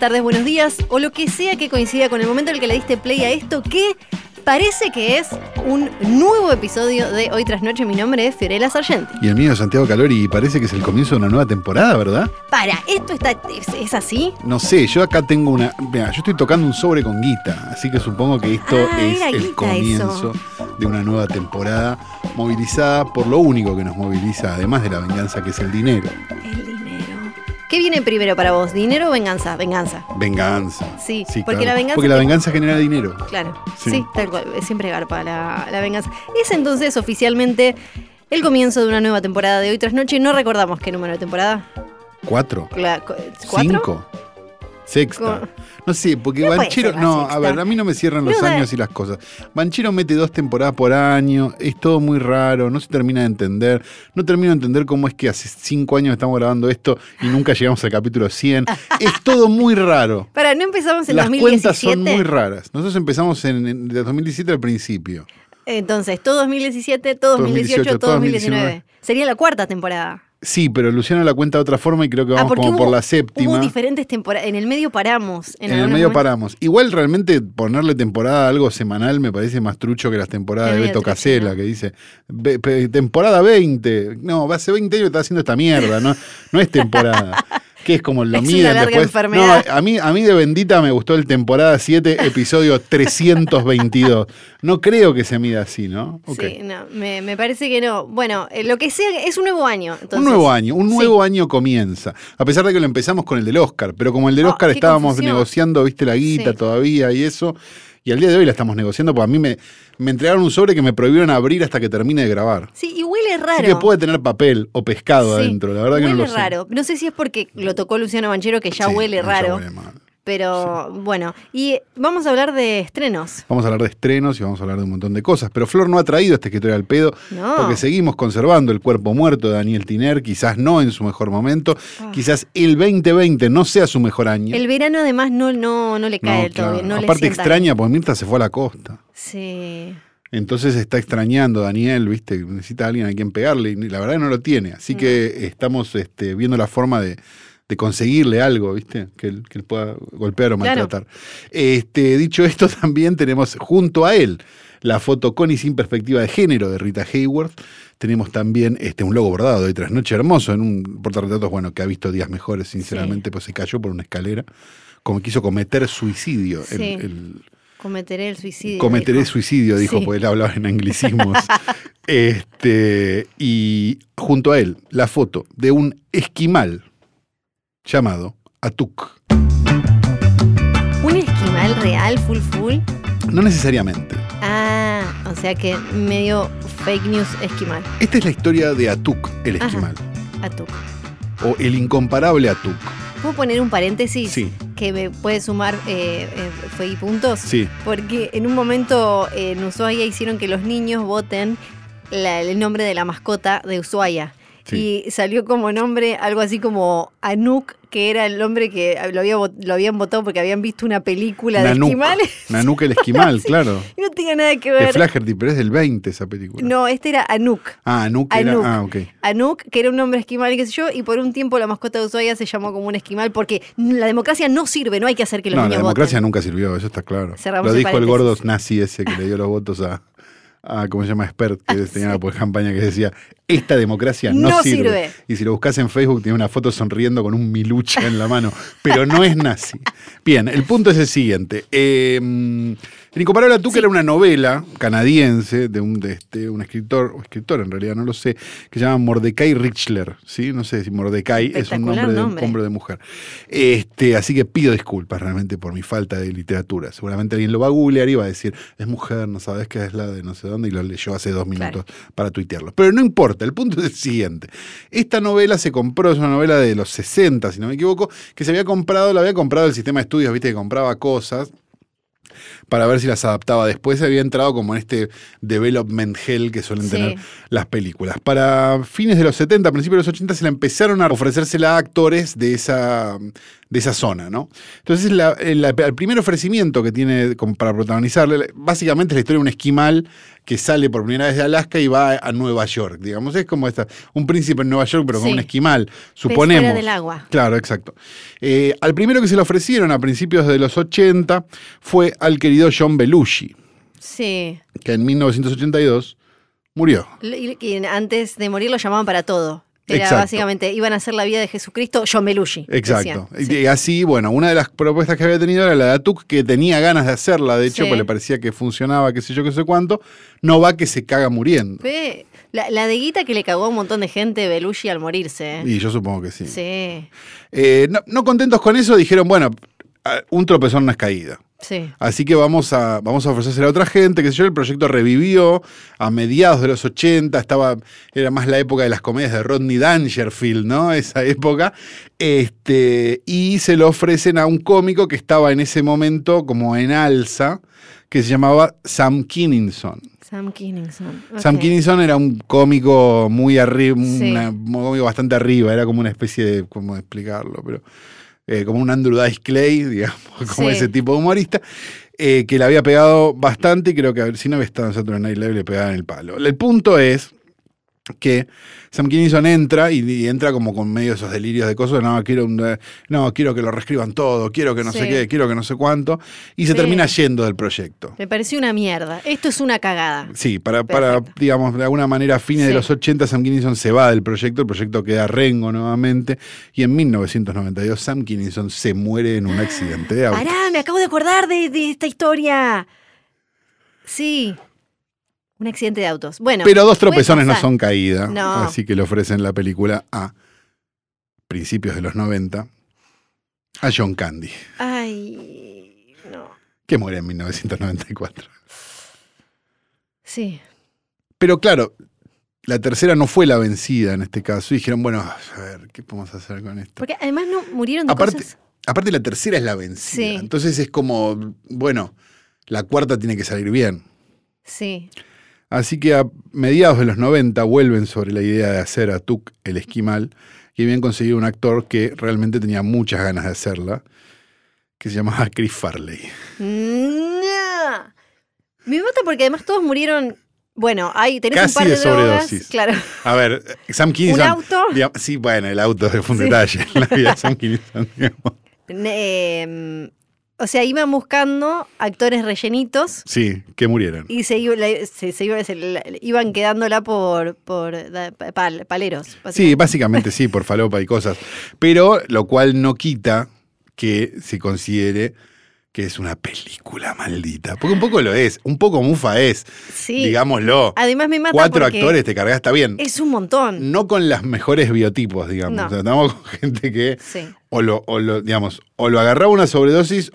Tardes, buenos días, o lo que sea que coincida con el momento en el que le diste play a esto, que parece que es un nuevo episodio de Hoy tras Noche. Mi nombre es Fiorella Sargenti. Y el mío es Santiago Calori y parece que es el comienzo de una nueva temporada, ¿verdad? Para, ¿esto está, es, es así? No sé, yo acá tengo una... Mira, yo estoy tocando un sobre con guita, así que supongo que esto Ah, es el comienzo de una nueva temporada movilizada por lo único que nos moviliza, además de la venganza, que es el dinero. El dinero. ¿Qué viene primero para vos? ¿Dinero o venganza? Venganza. Venganza. Sí, porque claro. la venganza Porque la venganza genera dinero. Claro, Sí. sí, tal cual. Siempre garpa la, la venganza. Es entonces oficialmente el comienzo de una nueva temporada de Hoy tras Noche. No recordamos qué número de temporada. ¿Cuatro? La- cu- ¿Cuatro? ¿Cinco? Sexta. No sé, porque No Banchero. No, a ver, a mí no me cierran los No, años y las cosas. Banchero mete dos temporadas por año, es todo muy raro, no se termina de entender. No termino de entender cómo es que hace cinco años estamos grabando esto y nunca llegamos al capítulo 100. es todo muy raro. Para, ¿no empezamos en Las 2017? cuentas son muy raras. Nosotros empezamos en, en- de 2017 al principio. Entonces, todo 2017, todo 2018, 2018, todo todo 2019. 2019. Sería la cuarta temporada. Sí, pero Luciano la cuenta de otra forma y creo que Ah, vamos como hubo, por la séptima. Hubo diferentes temporadas. En el medio paramos. En, el medio momentos. paramos. Igual realmente ponerle temporada a algo semanal me parece más trucho que las temporadas de Beto ¿no? que dice "Ve- pe- temporada 20. No, hace 20 años está haciendo esta mierda, no, no es temporada. que es como lo Es una larga después. enfermedad. No, a mí, a mí de bendita me gustó el temporada 7, episodio 322. No creo que se mida así, ¿no? Sí, no, me, me parece que no. Bueno, eh, lo que sea, es un nuevo año. entonces. un nuevo año, un Sí. nuevo año comienza. A pesar de que lo empezamos con el del Oscar, pero como el del Ah, Oscar estábamos confusión. negociando, viste, la guita Sí. todavía y eso, y al día de hoy la estamos negociando, porque a mí me, me entregaron un sobre que me prohibieron abrir hasta que termine de grabar. Sí, y huele raro. Así que puede tener papel o pescado Sí, adentro, la verdad que huele no lo sé. raro. No sé si es porque lo tocó Luciano Banchero, que ya Sí, huele no, raro. huele mal. Pero bueno, y vamos a hablar de estrenos. Vamos a hablar de estrenos y vamos a hablar de un montón de cosas. Pero Flor no ha traído este escritorio al pedo No. porque seguimos conservando el cuerpo muerto de Daniel Tiner, quizás no en su mejor momento, quizás el 2020 no sea su mejor año. Ah. El verano además no, no, no le cae No, del todo claro. bien. No Aparte extraña, porque Mirta se fue a la costa. Sí. Entonces está extrañando Daniel, ¿viste? Necesita a alguien a quien pegarle y la verdad no lo tiene. Así que estamos este, viendo la forma de, de conseguirle algo, ¿viste? Que él, que él pueda golpear o Claro. maltratar. Este, dicho esto, también tenemos junto a él la foto con y sin perspectiva de género de Rita Hayworth. Tenemos también este, un logo bordado de Trasnoche Hermoso en un portarretratos, bueno, que ha visto días mejores, sinceramente, pues se cayó por una escalera, como quiso cometer suicidio. el- Sí. el, Cometeré el suicidio. Cometeré dijo. suicidio, dijo, Sí. porque él hablaba en anglicismos. este, y junto a él, la foto de un esquimal llamado Atuk. ¿Un esquimal real, full full? No necesariamente. Ah, o sea que medio fake news esquimal. Esta es la historia de Atuk, el Ajá. esquimal. Atuk. O el incomparable Atuk. ¿Puedo poner un paréntesis? Sí. Que me puede sumar eh, eh, fue y puntos. Sí. Porque en un momento eh, en Ushuaia hicieron que los niños voten la- el nombre de la mascota de Ushuaia. Sí. Y salió como nombre algo así como Anuk, que era el nombre que lo, había, lo habían votado porque habían visto una película de esquimales. Nanuk el esquimal, claro. Y no tenía nada que De ver. Flaherty, pero es del 20 esa película. No, este era Anuk. Ah, Anuk era. Ah, ok. Anuk, que era un nombre esquimal, qué sé yo, y por un tiempo la mascota de Ushuaia se llamó como un esquimal porque la democracia no sirve, no hay que hacer que los No, la niños democracia voten. nunca sirvió, eso está claro. Cerramos Lo el dijo el paréntesis. gordo nazi ese que le dio los votos a, a ¿cómo se llama? Expert, que tenía la campaña que decía, esta democracia no, No sirve. sirve. Y si lo buscas en Facebook, tiene una foto sonriendo con un milucha en la mano, pero no es nazi. Bien, el punto es el siguiente. Eh, el Incomparable Tú, que era una novela canadiense de un, de este, un escritor, o escritor en realidad, no lo sé, que se llama Mordecai Richler, ¿sí? No sé si Mordecai es un Espectacular nombre de, nombre. hombre o de mujer. Este, así que pido disculpas realmente por mi falta de literatura. Seguramente alguien lo va a googlear y va a decir, es mujer, no sabes qué es la de no sé dónde, y lo leyó hace dos minutos para tuitearlo. Pero no importa, el punto es el siguiente. Esta novela se compró, es una novela de los 60, si no me equivoco, que se había comprado, la había comprado el sistema de estudios, viste, que compraba cosas para ver si las adaptaba después. Había entrado como en este development hell que suelen Sí. tener las películas. Para fines de los 70, principios de los 80, se la empezaron a ofrecérsela a actores de esa, de esa zona, ¿no? Entonces, la- el, el primer ofrecimiento que tiene como para protagonizarle, básicamente es la historia de un esquimal que sale por primera vez de Alaska y va a Nueva York, digamos. Es como esta, un príncipe en Nueva York, pero con Sí. un esquimal, suponemos. fuera del agua. Claro, exacto. Eh, al primero que se le ofrecieron a principios de los 80 fue al querido John Belushi, Sí. que en 1982 murió. Y, y antes de morir lo llamaban para todo. Era Exacto. básicamente, iban a hacer la vida de Jesucristo, John Belushi. Exacto. decían. Y así, bueno, una de las propuestas que había tenido era la de Atuk, que tenía ganas de hacerla, de hecho, Sí. pues le parecía que funcionaba, qué sé yo, qué sé cuánto. No va que se caga muriendo. La, la de guita que le cagó a un montón de gente Belushi al morirse. ¿eh? Y yo supongo que sí. Sí, Eh, no, no contentos con eso, dijeron, bueno, un tropezón no es caída. sí. Así que vamos a, vamos a ofrecérsela a otra gente, que sé yo, el proyecto revivió a mediados de los 80, estaba, era más la época de las comedias de Rodney Dangerfield, ¿no? Esa época. Este, y se lo ofrecen a un cómico que estaba en ese momento como en alza, que se llamaba Sam Kinninson. Sam Kinninson. Sam ok. Kinninson era un cómico muy arriba, Sí. un cómico bastante arriba, era como una especie de, ¿cómo explicarlo? Pero eh, como un Andrew Dice Clay, digamos, como Sí. ese tipo de humorista, eh, que le había pegado bastante y creo que a ver, si no había estado en Saturday Night Live le pegaban el palo. El punto es que Sam Kinison entra y, y entra como con medio de esos delirios de cosas, no, quiero, un, eh, no, quiero que lo reescriban todo, quiero que no sé qué, quiero que no sé cuánto, y se Sí. termina yendo del proyecto. Me pareció una mierda. Esto es una cagada. Sí, para, digamos, de alguna manera, a fines de los 80, Sam Kinison se va del proyecto, el proyecto queda rengo nuevamente, y en 1992 Sam Kinison se muere en un accidente de auto. Pará, me acabo de acordar de, de esta historia. Sí. Un accidente de autos. Bueno. Pero dos tropezones no son caída, No. así que le ofrecen la película a principios de los 90 a John Candy, Ay, no. que muere en 1994. Sí. Pero claro, la tercera no fue la vencida en este caso, y dijeron, bueno, a ver, ¿qué podemos hacer con esto? Porque además no murieron de Aparte, cosas. aparte la tercera es la vencida. Sí. Entonces es como, bueno, la cuarta tiene que salir bien. Sí. Así que a mediados de los 90 vuelven sobre la idea de hacer a Tuk el esquimal y habían conseguido un actor que realmente tenía muchas ganas de hacerla, que se llamaba Chris Farley. No. Me mata porque además todos murieron. Bueno, hay, tenés Casi un par de, de drogas, sobredosis. Claro. A ver, Sam Kinison... ¿Un auto? digamos- sí, bueno, el auto es un Sí. detalle en la vida de Sam Kinison. digamos. Ne- o sea, iban buscando actores rellenitos Sí, que murieron. y se, iba- se- se iba- se iban quedándola por, por da- pal- paleros. Sí, básicamente. sí, por falopa y cosas. Pero lo cual no quita que se considere que es una película maldita. Porque un poco lo es, un poco mufa es, Sí. digámoslo. Además me mata Cuatro actores te cargas, está bien. es un montón. No con las mejores biotipos, digamos. No. O sea, estamos con gente que Sí. o lo, o lo, digamos, o lo agarraba una sobredosis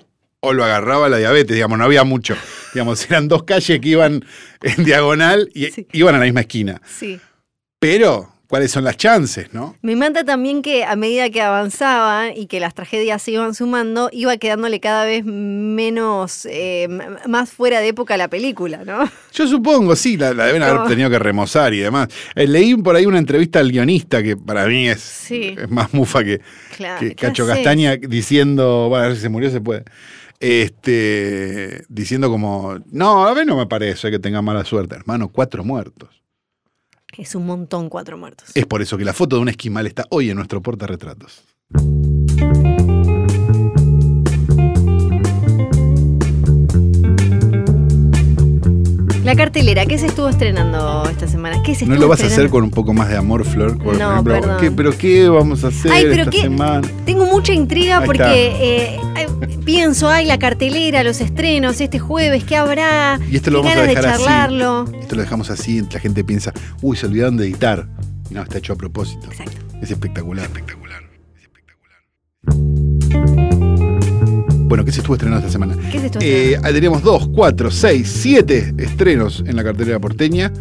o lo agarraba la diabetes, digamos, no había mucho. digamos, eran dos calles que iban en diagonal y Sí. iban a la misma esquina. Sí. Pero, ¿cuáles son las chances, no? Me mata también que a medida que avanzaban y que las tragedias se iban sumando, iba quedándole cada vez menos, eh, más fuera de época la película, ¿no? Yo supongo, sí, la, la deben haber tenido que remozar y demás. Eh, leí por ahí una entrevista al guionista que para mí es, Sí. es más mufa que, Claro. que ¿qué Cacho? Castaña diciendo, bueno, a ver si se murió se puede. Este, diciendo como, no, a ver no me parece que tenga mala suerte, hermano, cuatro muertos. Es un montón cuatro muertos. Es por eso que la foto de un esquimal está hoy en nuestro portarretratos. La cartelera, ¿qué se estuvo estrenando esta semana? ¿Qué se ¿No lo vas a hacer con un poco más de amor, Flor? Por No, ejemplo, perdón. ¿qué- ¿Pero qué vamos a hacer Ay, pero esta qué- semana? Tengo mucha intriga Ahí porque eh, pienso, ay, la cartelera, los estrenos, este jueves, ¿qué habrá? Y esto lo vamos a ganas de dejar así. charlarlo. Esto lo dejamos así, la gente piensa, uy, se olvidaron de editar. No, está hecho a propósito. Exacto. Es espectacular. Espectacular. Es espectacular. Bueno, ¿qué se estuvo estrenando esta semana? ¿Qué se estuvo Eh, teníamos dos, cuatro, seis, siete estrenos en la cartelera porteña,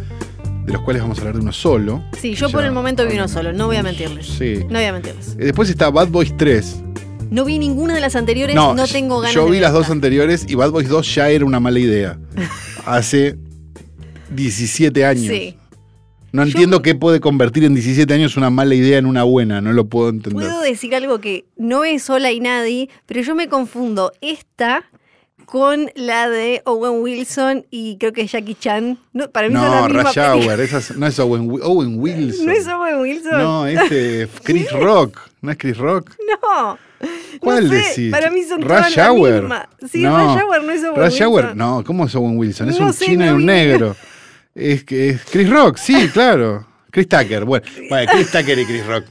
de los cuales vamos a hablar de uno solo. Sí, yo ya- por el momento vi uno solo, no voy a mentirles. Sí. No voy a mentirles. Eh, Después está Bad Boys 3. No vi ninguna de las anteriores, no, tengo ganas Yo de vi las dos anteriores y Bad Boys 2 ya era una mala idea. Hace 17 años. Sí. No entiendo qué puede convertir en 17 años una mala idea en una buena, no lo puedo entender. Puedo decir algo que no es Sola y Nadie, pero yo me confundo esta con la de Owen Wilson y creo que es Jackie Chan. No, para mí son la No, misma Rush. Hour, no es Owen, Wi- Owen Wilson. ¿No es Owen Wilson? No, este Chris Rock. ¿No es Chris Rock? No. ¿Cuál no sé, decís? Para mí son Rush todas la Hour. misma. Sí, Rush Hour no es Owen Rush Wilson. Hour, no, ¿cómo es Owen Wilson? Es No un sé, chino y no un negro. Es que es Chris Rock, sí, claro. Chris Tucker, bueno, bueno, Chris Tucker y Chris Rock.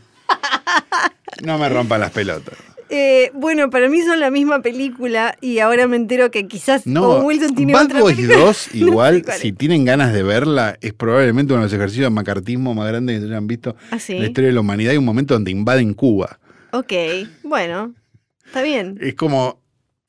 No me rompan las pelotas. Eh, bueno, para mí son la misma película y ahora me entero que quizás No, Owen Wilson tiene Bad otra Boys película. 2, No sé igual, si tienen ganas de verla, es probablemente uno de los ejercicios de macartismo más grandes que se hayan visto ¿Ah, sí? en la historia de la humanidad. Hay un momento donde invaden Cuba. Ok, bueno, está bien. Es como.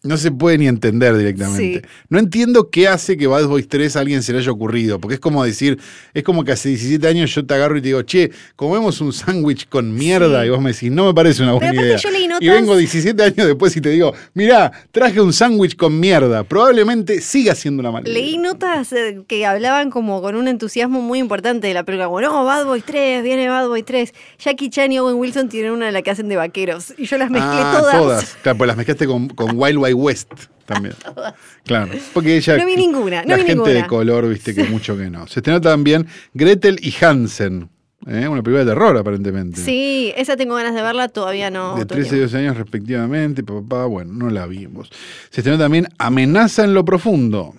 No se puede ni entender directamente. Sí. No entiendo qué hace que Bad Boys 3 a alguien se le haya ocurrido. Porque es como decir, es como que hace 17 años yo te agarro y te digo, che, comemos un sándwich con mierda. Sí. Y vos me decís, no me parece una buena idea. yo leí Y vengo 17 años después y te digo, mirá, traje un sándwich con mierda. Probablemente siga siendo una mala Leí notas eh, que hablaban como con un entusiasmo muy importante de la película. Como, no, Bad Boys 3, viene Bad Boys 3. Jackie Chan y Owen Wilson tienen una de la que hacen de vaqueros. Y yo las mezclé Ah, todas. Claro, pues las mezclaste con, con Wild Wild West también. Claro. Porque ella. No vi ninguna, no La vi gente ninguna. de color, viste que mucho que no. Se estrenó también Gretel y Hansen. ¿eh? Una película de terror, aparentemente. Sí, esa tengo ganas de verla, todavía no. De tuve 13 y tiempo. 12 años respectivamente, papá, bueno, no la vimos. Se estrenó también Amenaza en lo profundo,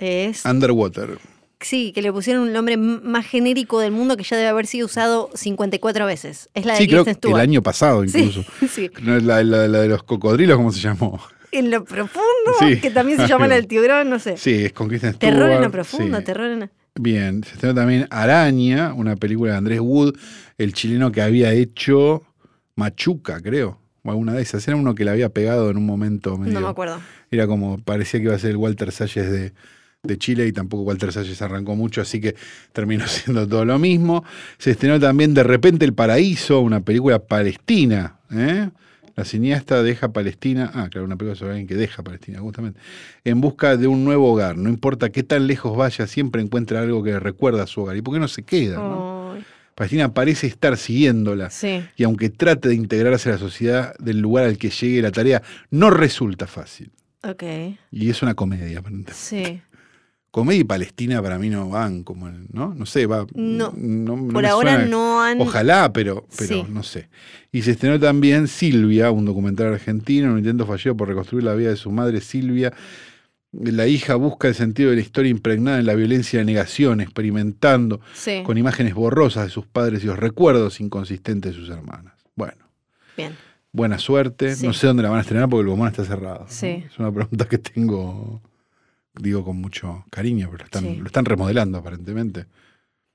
Es. Underwater. Sí, que le pusieron un nombre más genérico del mundo que ya debe haber sido usado 54 veces. Es la de Sí, creo que el año pasado Sí, incluso. sí. No es La, la- la de los cocodrilos, ¿cómo se llamó? En lo profundo, Sí. que también se llama la del tiburón, no sé. Sí, es con Kristen Stewart. Terror en lo profundo, sí. terror en... Bien, se estrenó también Araña, una película de Andrés Wood, el chileno que había hecho Machuca, creo. O alguna de esas. Era uno que le había pegado en un momento medio. No me acuerdo. Era como, parecía que iba a ser el Walter Salles de, de Chile y tampoco Walter Salles arrancó mucho, así que terminó siendo todo lo mismo. Se estrenó también De repente El Paraíso, una película palestina. ¿eh? La cineasta deja Palestina, ah, claro, una película sobre alguien que deja Palestina, justamente, en busca de un nuevo hogar. No importa qué tan lejos vaya, siempre encuentra algo que le recuerda a su hogar. ¿Y por qué no se queda? no? Palestina parece estar siguiéndola. sí. Y aunque trate de integrarse a la sociedad del lugar al que llegue la tarea, no resulta fácil. Ok, Y es una comedia, aparentemente. sí. Comedia y Palestina para mí no van como, ¿no? No sé, va. No. no Por ahora suena- no han... Ojalá, pero, pero Sí. no sé. Y se estrenó también Silvia, un documental argentino, un intento fallido por reconstruir la vida de su madre Silvia. La hija busca el sentido de la historia impregnada en la violencia y la negación, experimentando Sí, con imágenes borrosas de sus padres y los recuerdos inconsistentes de sus hermanas. Bueno, bien. buena suerte. Sí. No sé dónde la van a estrenar porque el Bomón está cerrado. Sí. Es una pregunta que tengo, digo con mucho cariño, pero lo están, Sí. lo están remodelando aparentemente.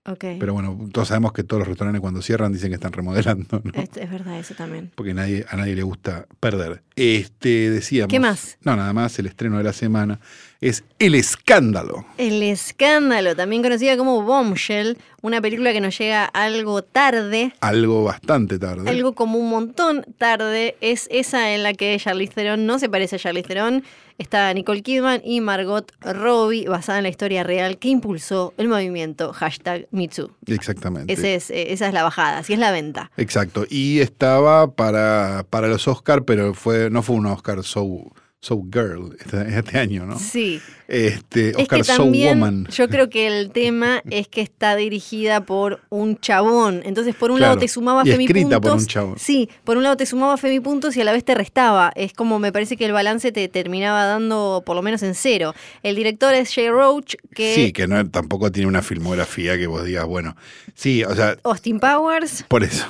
Ok. Pero bueno, todos sabemos que todos los restaurantes cuando cierran dicen que están remodelando, ¿no? es, es verdad eso también. Porque nadie, a nadie le gusta perder. Este, decíamos. ¿Qué más? No, nada más, el estreno de la semana es El Escándalo. El escándalo, también conocida como Bombshell, una película que nos llega algo tarde, Algo bastante tarde. algo como un montón tarde, es esa en la que Charlize Theron no se parece a Charlize Theron, está Nicole Kidman y Margot Robbie, basada en la historia real que impulsó el movimiento hashtag MeToo. Exactamente. Ese es, eh, esa es la bajada, así es la venta. Exacto. Y estaba para, para los Oscar, pero fue, no fue un Oscar so, so girl este, este año, ¿no? Sí. Este, Es Oscar que so woman. yo creo que el tema es que está dirigida por un chabón. Entonces, por un Claro, lado te sumaba y femipuntos. escrita por un chabón. Sí, por un lado te sumaba femipuntos y a la vez te restaba. Es como me parece que el balance te terminaba dando por lo menos en cero. El director es Jay Roach, que Sí, que no, tampoco tiene una filmografía que vos digas, bueno, sí, o sea, Austin Powers por eso.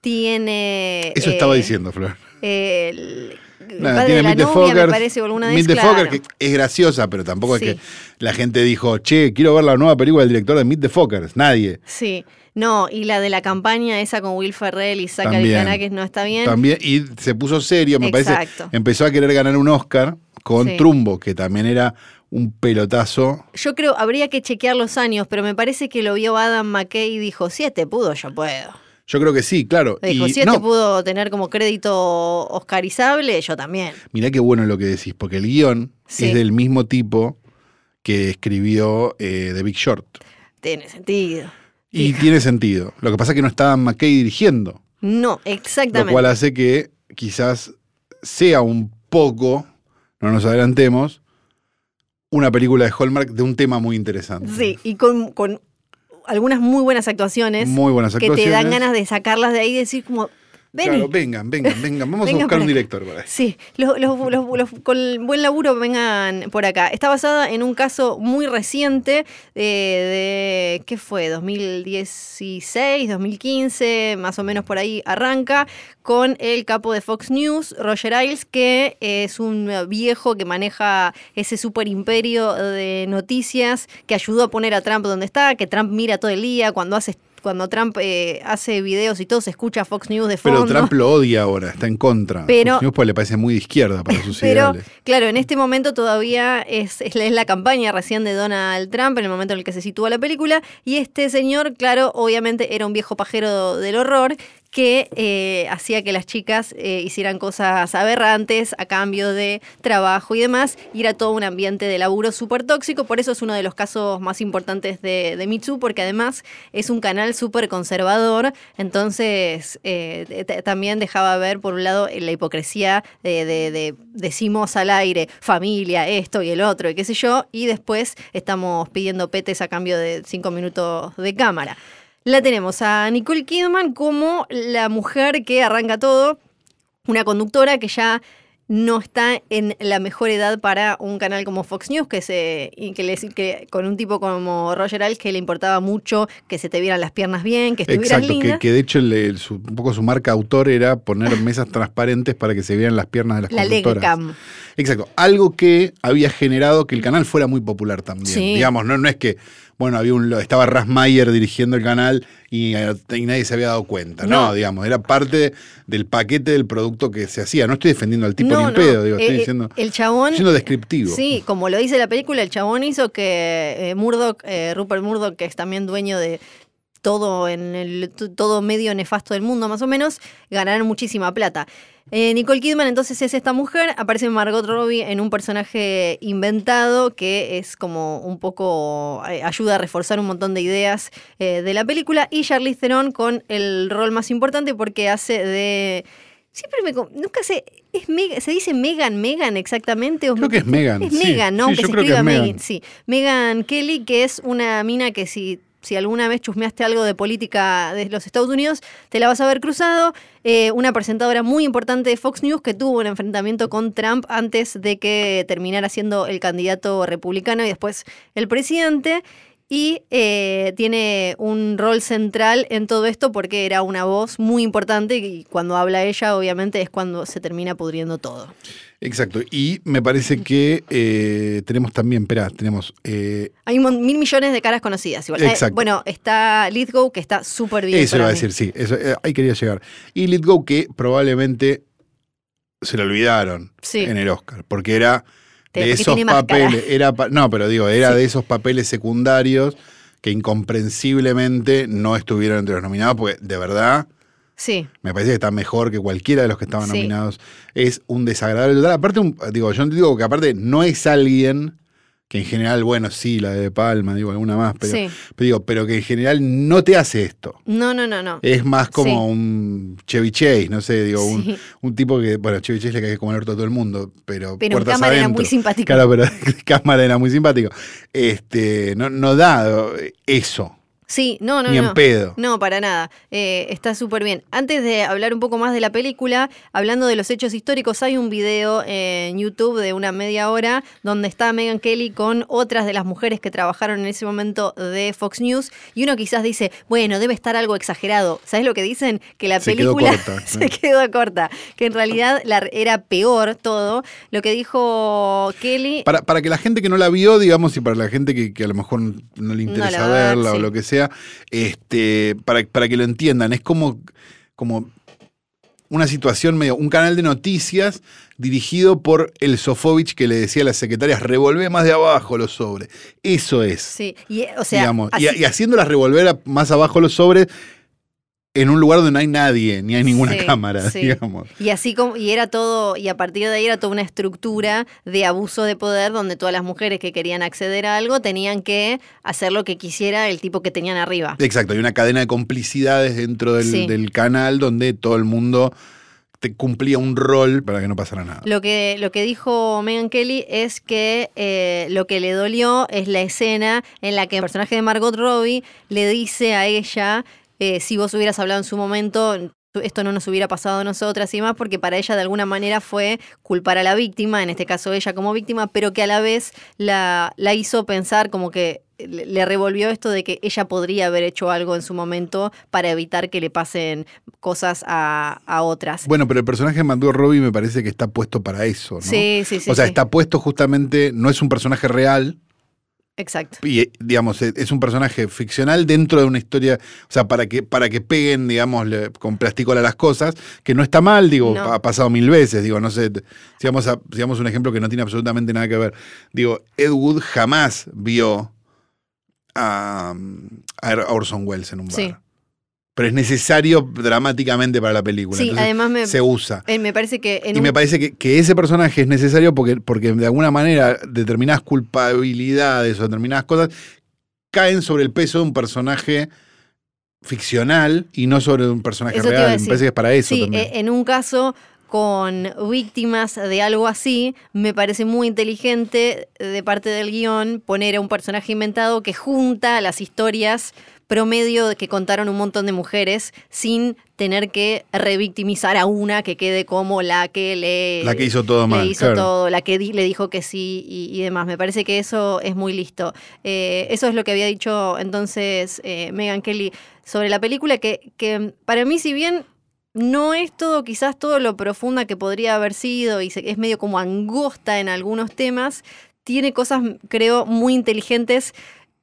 tiene. Eso eh, estaba diciendo, Flor. eh, el Nada, padre de la Meet novia, me Fockers. parece, o alguna de esas. claro. que es graciosa, pero tampoco Sí. es que la gente dijo, che, quiero ver la nueva película del director de Meet the Fockers. Nadie. Sí. No, y la de la campaña esa con Will Ferrell y Zachary. Galifianakis no está bien. También, y se puso serio, me Exacto. parece. Empezó a querer ganar un Oscar con Sí. Trumbo, que también era un pelotazo. Yo creo, habría que chequear los años, pero me parece que lo vio Adam McKay y dijo, si este pudo, yo puedo. Yo creo que sí, claro. Dijo, Y si este no, pudo tener como crédito oscarizable, yo también. mirá qué bueno lo que decís, porque el guion Sí. es del mismo tipo que escribió eh, The Big Short. Tiene sentido. Y tiene sentido. Lo que pasa es que no estaba McKay dirigiendo, No, lo exactamente. cual hace que quizás sea un poco, no nos adelantemos, una película de Hallmark de un tema muy interesante. Sí, y con, con algunas muy buenas actuaciones Muy buenas que actuaciones. te dan ganas de sacarlas de ahí y decir como, vení. Claro, vengan, vengan, vengan. Vamos Vengan a buscar un director para eso. Sí, los, los- los- los- con buen laburo vengan por acá. Está basada en un caso muy reciente eh, de, ¿qué fue? 2016, 2015, más o menos por ahí arranca, con el capo de Fox News, Roger Ailes, que es un viejo que maneja ese super imperio de noticias que ayudó a poner a Trump donde está, que Trump mira todo el día, cuando hace... Cuando Trump eh, hace videos y todo, se escucha Fox News de fondo. Pero Trump lo odia ahora, está en contra. Pero- Fox News, pues le parece muy de izquierda para sus Pero, ideales. claro, en este momento todavía es, es la- es la campaña recién de Donald Trump, en el momento en el que se sitúa la película, y este señor, claro, obviamente era un viejo pajero del horror que eh, hacía que las chicas eh, hicieran cosas aberrantes a cambio de trabajo y demás, y era todo un ambiente de laburo súper tóxico, por eso es uno de los casos más importantes de, de Too, porque además es un canal súper conservador, entonces eh, también dejaba ver, por un lado, la hipocresía de, de- de- decimos al aire, familia, esto y el otro, y qué sé yo, y después estamos pidiendo petes a cambio de cinco minutos de cámara. La tenemos a Nicole Kidman como la mujer que arranca todo, una conductora que ya no está en la mejor edad para un canal como Fox News, que se que, le- que con un tipo como Roger Ailes que le importaba mucho que se te vieran las piernas bien, que estuvieras Exacto, linda. que, que de hecho le- su- un poco su marca autor era poner mesas transparentes para que se vieran las piernas de las la conductoras. Legcam. Exacto, algo que había generado que el canal fuera muy popular también. Sí. Digamos, no, no es que, bueno, había un, estaba Rasmayer dirigiendo el canal y, eh, y nadie se había dado cuenta. No. No. digamos, era parte del paquete del producto que se hacía. No estoy defendiendo al tipo ni en pedo, digo, estoy Eh, diciendo, El chabón. siendo descriptivo. Sí, como lo dice la película, el chabón hizo que eh, Murdoch, eh, Rupert Murdoch, que es también dueño de todo en el todo medio nefasto del mundo más o menos, ganaron muchísima plata. Eh, Nicole Kidman entonces es esta mujer, aparece Margot Robbie en un personaje inventado que es como un poco eh, ayuda a reforzar un montón de ideas eh, de la película y Charlize Theron con el rol más importante porque hace de Siempre me. Nunca sé. ¿es ¿Se dice Megan, Megan exactamente? ¿O Creo que es Megan, Es sí. Megan, ¿no? Sí, se que escriba es Megan. Megan. Sí. Megan Kelly, que es una mina que si. Si alguna vez chusmeaste algo de política de los Estados Unidos, te la vas a haber cruzado. Eh, una presentadora muy importante de Fox News que tuvo un enfrentamiento con Trump antes de que terminara siendo el candidato republicano y después el presidente. Y eh, tiene un rol central en todo esto porque era una voz muy importante y cuando habla ella obviamente es cuando se termina pudriendo todo. Exacto. Y me parece que eh, tenemos también, espera, tenemos eh, Hay mil millones de caras conocidas. Igual. Eh, bueno, está Lithgow que está súper bien. Eso iba a decir, sí, eso, ahí quería llegar. Y Let Go, que probablemente se lo olvidaron Sí. en el Oscar, porque era de esos papeles, era no, pero digo, era Sí. de esos papeles secundarios que incomprensiblemente no estuvieron entre los nominados, porque de verdad Sí, me parece que está mejor que cualquiera de los que estaban Sí. nominados. Es un desagradable total. Aparte, un- digo, yo digo que aparte no es alguien que en general, bueno, sí, la de Palma, digo, alguna más, pero, sí. pero digo, pero que en general no te hace esto. No, no, no, no. Es más como Sí. un Chevy Chase, no sé, digo, un, Sí. un tipo que, bueno, Chevy Chase le cae como el orto a todo el mundo, pero, Pero puertas cámara era muy simpático. Claro, pero cámara era muy simpático. Este, no, no da eso, Sí, no, no, ni no. en pedo. No, para nada. Eh, está súper bien. Antes de hablar un poco más de la película, hablando de los hechos históricos, hay un video en YouTube de una media hora donde está Megan Kelly con otras de las mujeres que trabajaron en ese momento de Fox News. Y uno quizás dice, bueno, debe estar algo exagerado. ¿Sabes lo que dicen? Que la Se quedó película corta, se quedó corta. Que en realidad la- era peor todo. Lo que dijo Kelly. Para, para que la gente que no la vio, digamos, y para la gente que, que a lo mejor no le No interesa ver, verla o lo que sea, este, para, para que lo entiendan, es como, como una situación medio, un canal de noticias dirigido por el Sofovich que le decía a las secretarias, revolvé más de abajo los sobres. Eso es. Sí, y, o sea, digamos, y, así- y haciéndolas revolver más abajo los sobres en un lugar donde no hay nadie, ni hay ninguna Sí, cámara, sí. digamos. Y así como, y era todo, y a partir de ahí era toda una estructura de abuso de poder donde todas las mujeres que querían acceder a algo tenían que hacer lo que quisiera el tipo que tenían arriba. Exacto, hay una cadena de complicidades dentro del, Sí. del canal donde todo el mundo te cumplía un rol para que no pasara nada. Lo que, lo que dijo Megan Kelly es que eh, lo que le dolió es la escena en la que el personaje de Margot Robbie le dice a ella, eh, si vos hubieras hablado en su momento, esto no nos hubiera pasado a nosotras y más, porque para ella de alguna manera fue culpar a la víctima, en este caso ella como víctima, pero que a la vez la, la hizo pensar como que le revolvió esto de que ella podría haber hecho algo en su momento para evitar que le pasen cosas a, a otras. Bueno, pero el personaje de Margot Robbie me parece que está puesto para eso, ¿no? Sí, sí, sí. o sea, sí. está puesto justamente, no es un personaje real, Exacto. y digamos, eh, es un personaje ficcional dentro de una historia, o sea, para que, para que peguen, digamos, le- con plasticola las cosas, que no está mal, digo, No. ha pasado mil veces, digo, no sé, t- si vamos, a, un ejemplo que no tiene absolutamente nada que ver. Digo, Ed Wood jamás vio a, a Orson Welles en un bar. Sí. Pero es necesario dramáticamente para la película. Sí, entonces además me, se usa. eh, me parece que en Y un- me parece que, que ese personaje es necesario porque, porque de alguna manera determinadas culpabilidades o determinadas cosas caen sobre el peso de un personaje ficcional y no sobre un personaje Eso real. Me parece que es para eso sí, también. eh, en un caso con víctimas de algo así, me parece muy inteligente de parte del guion poner a un personaje inventado que junta las historias promedio que contaron un montón de mujeres sin tener que revictimizar a una que quede como la que le, la que hizo todo le mal. hizo claro. todo, la que di- le dijo que sí y, y demás. Me parece que eso es muy listo. Eh, eso es lo que había dicho entonces eh, Megan Kelly sobre la película, que, que para mí, si bien no es todo, quizás todo lo profunda que podría haber sido y es medio como angosta en algunos temas, tiene cosas, creo, muy inteligentes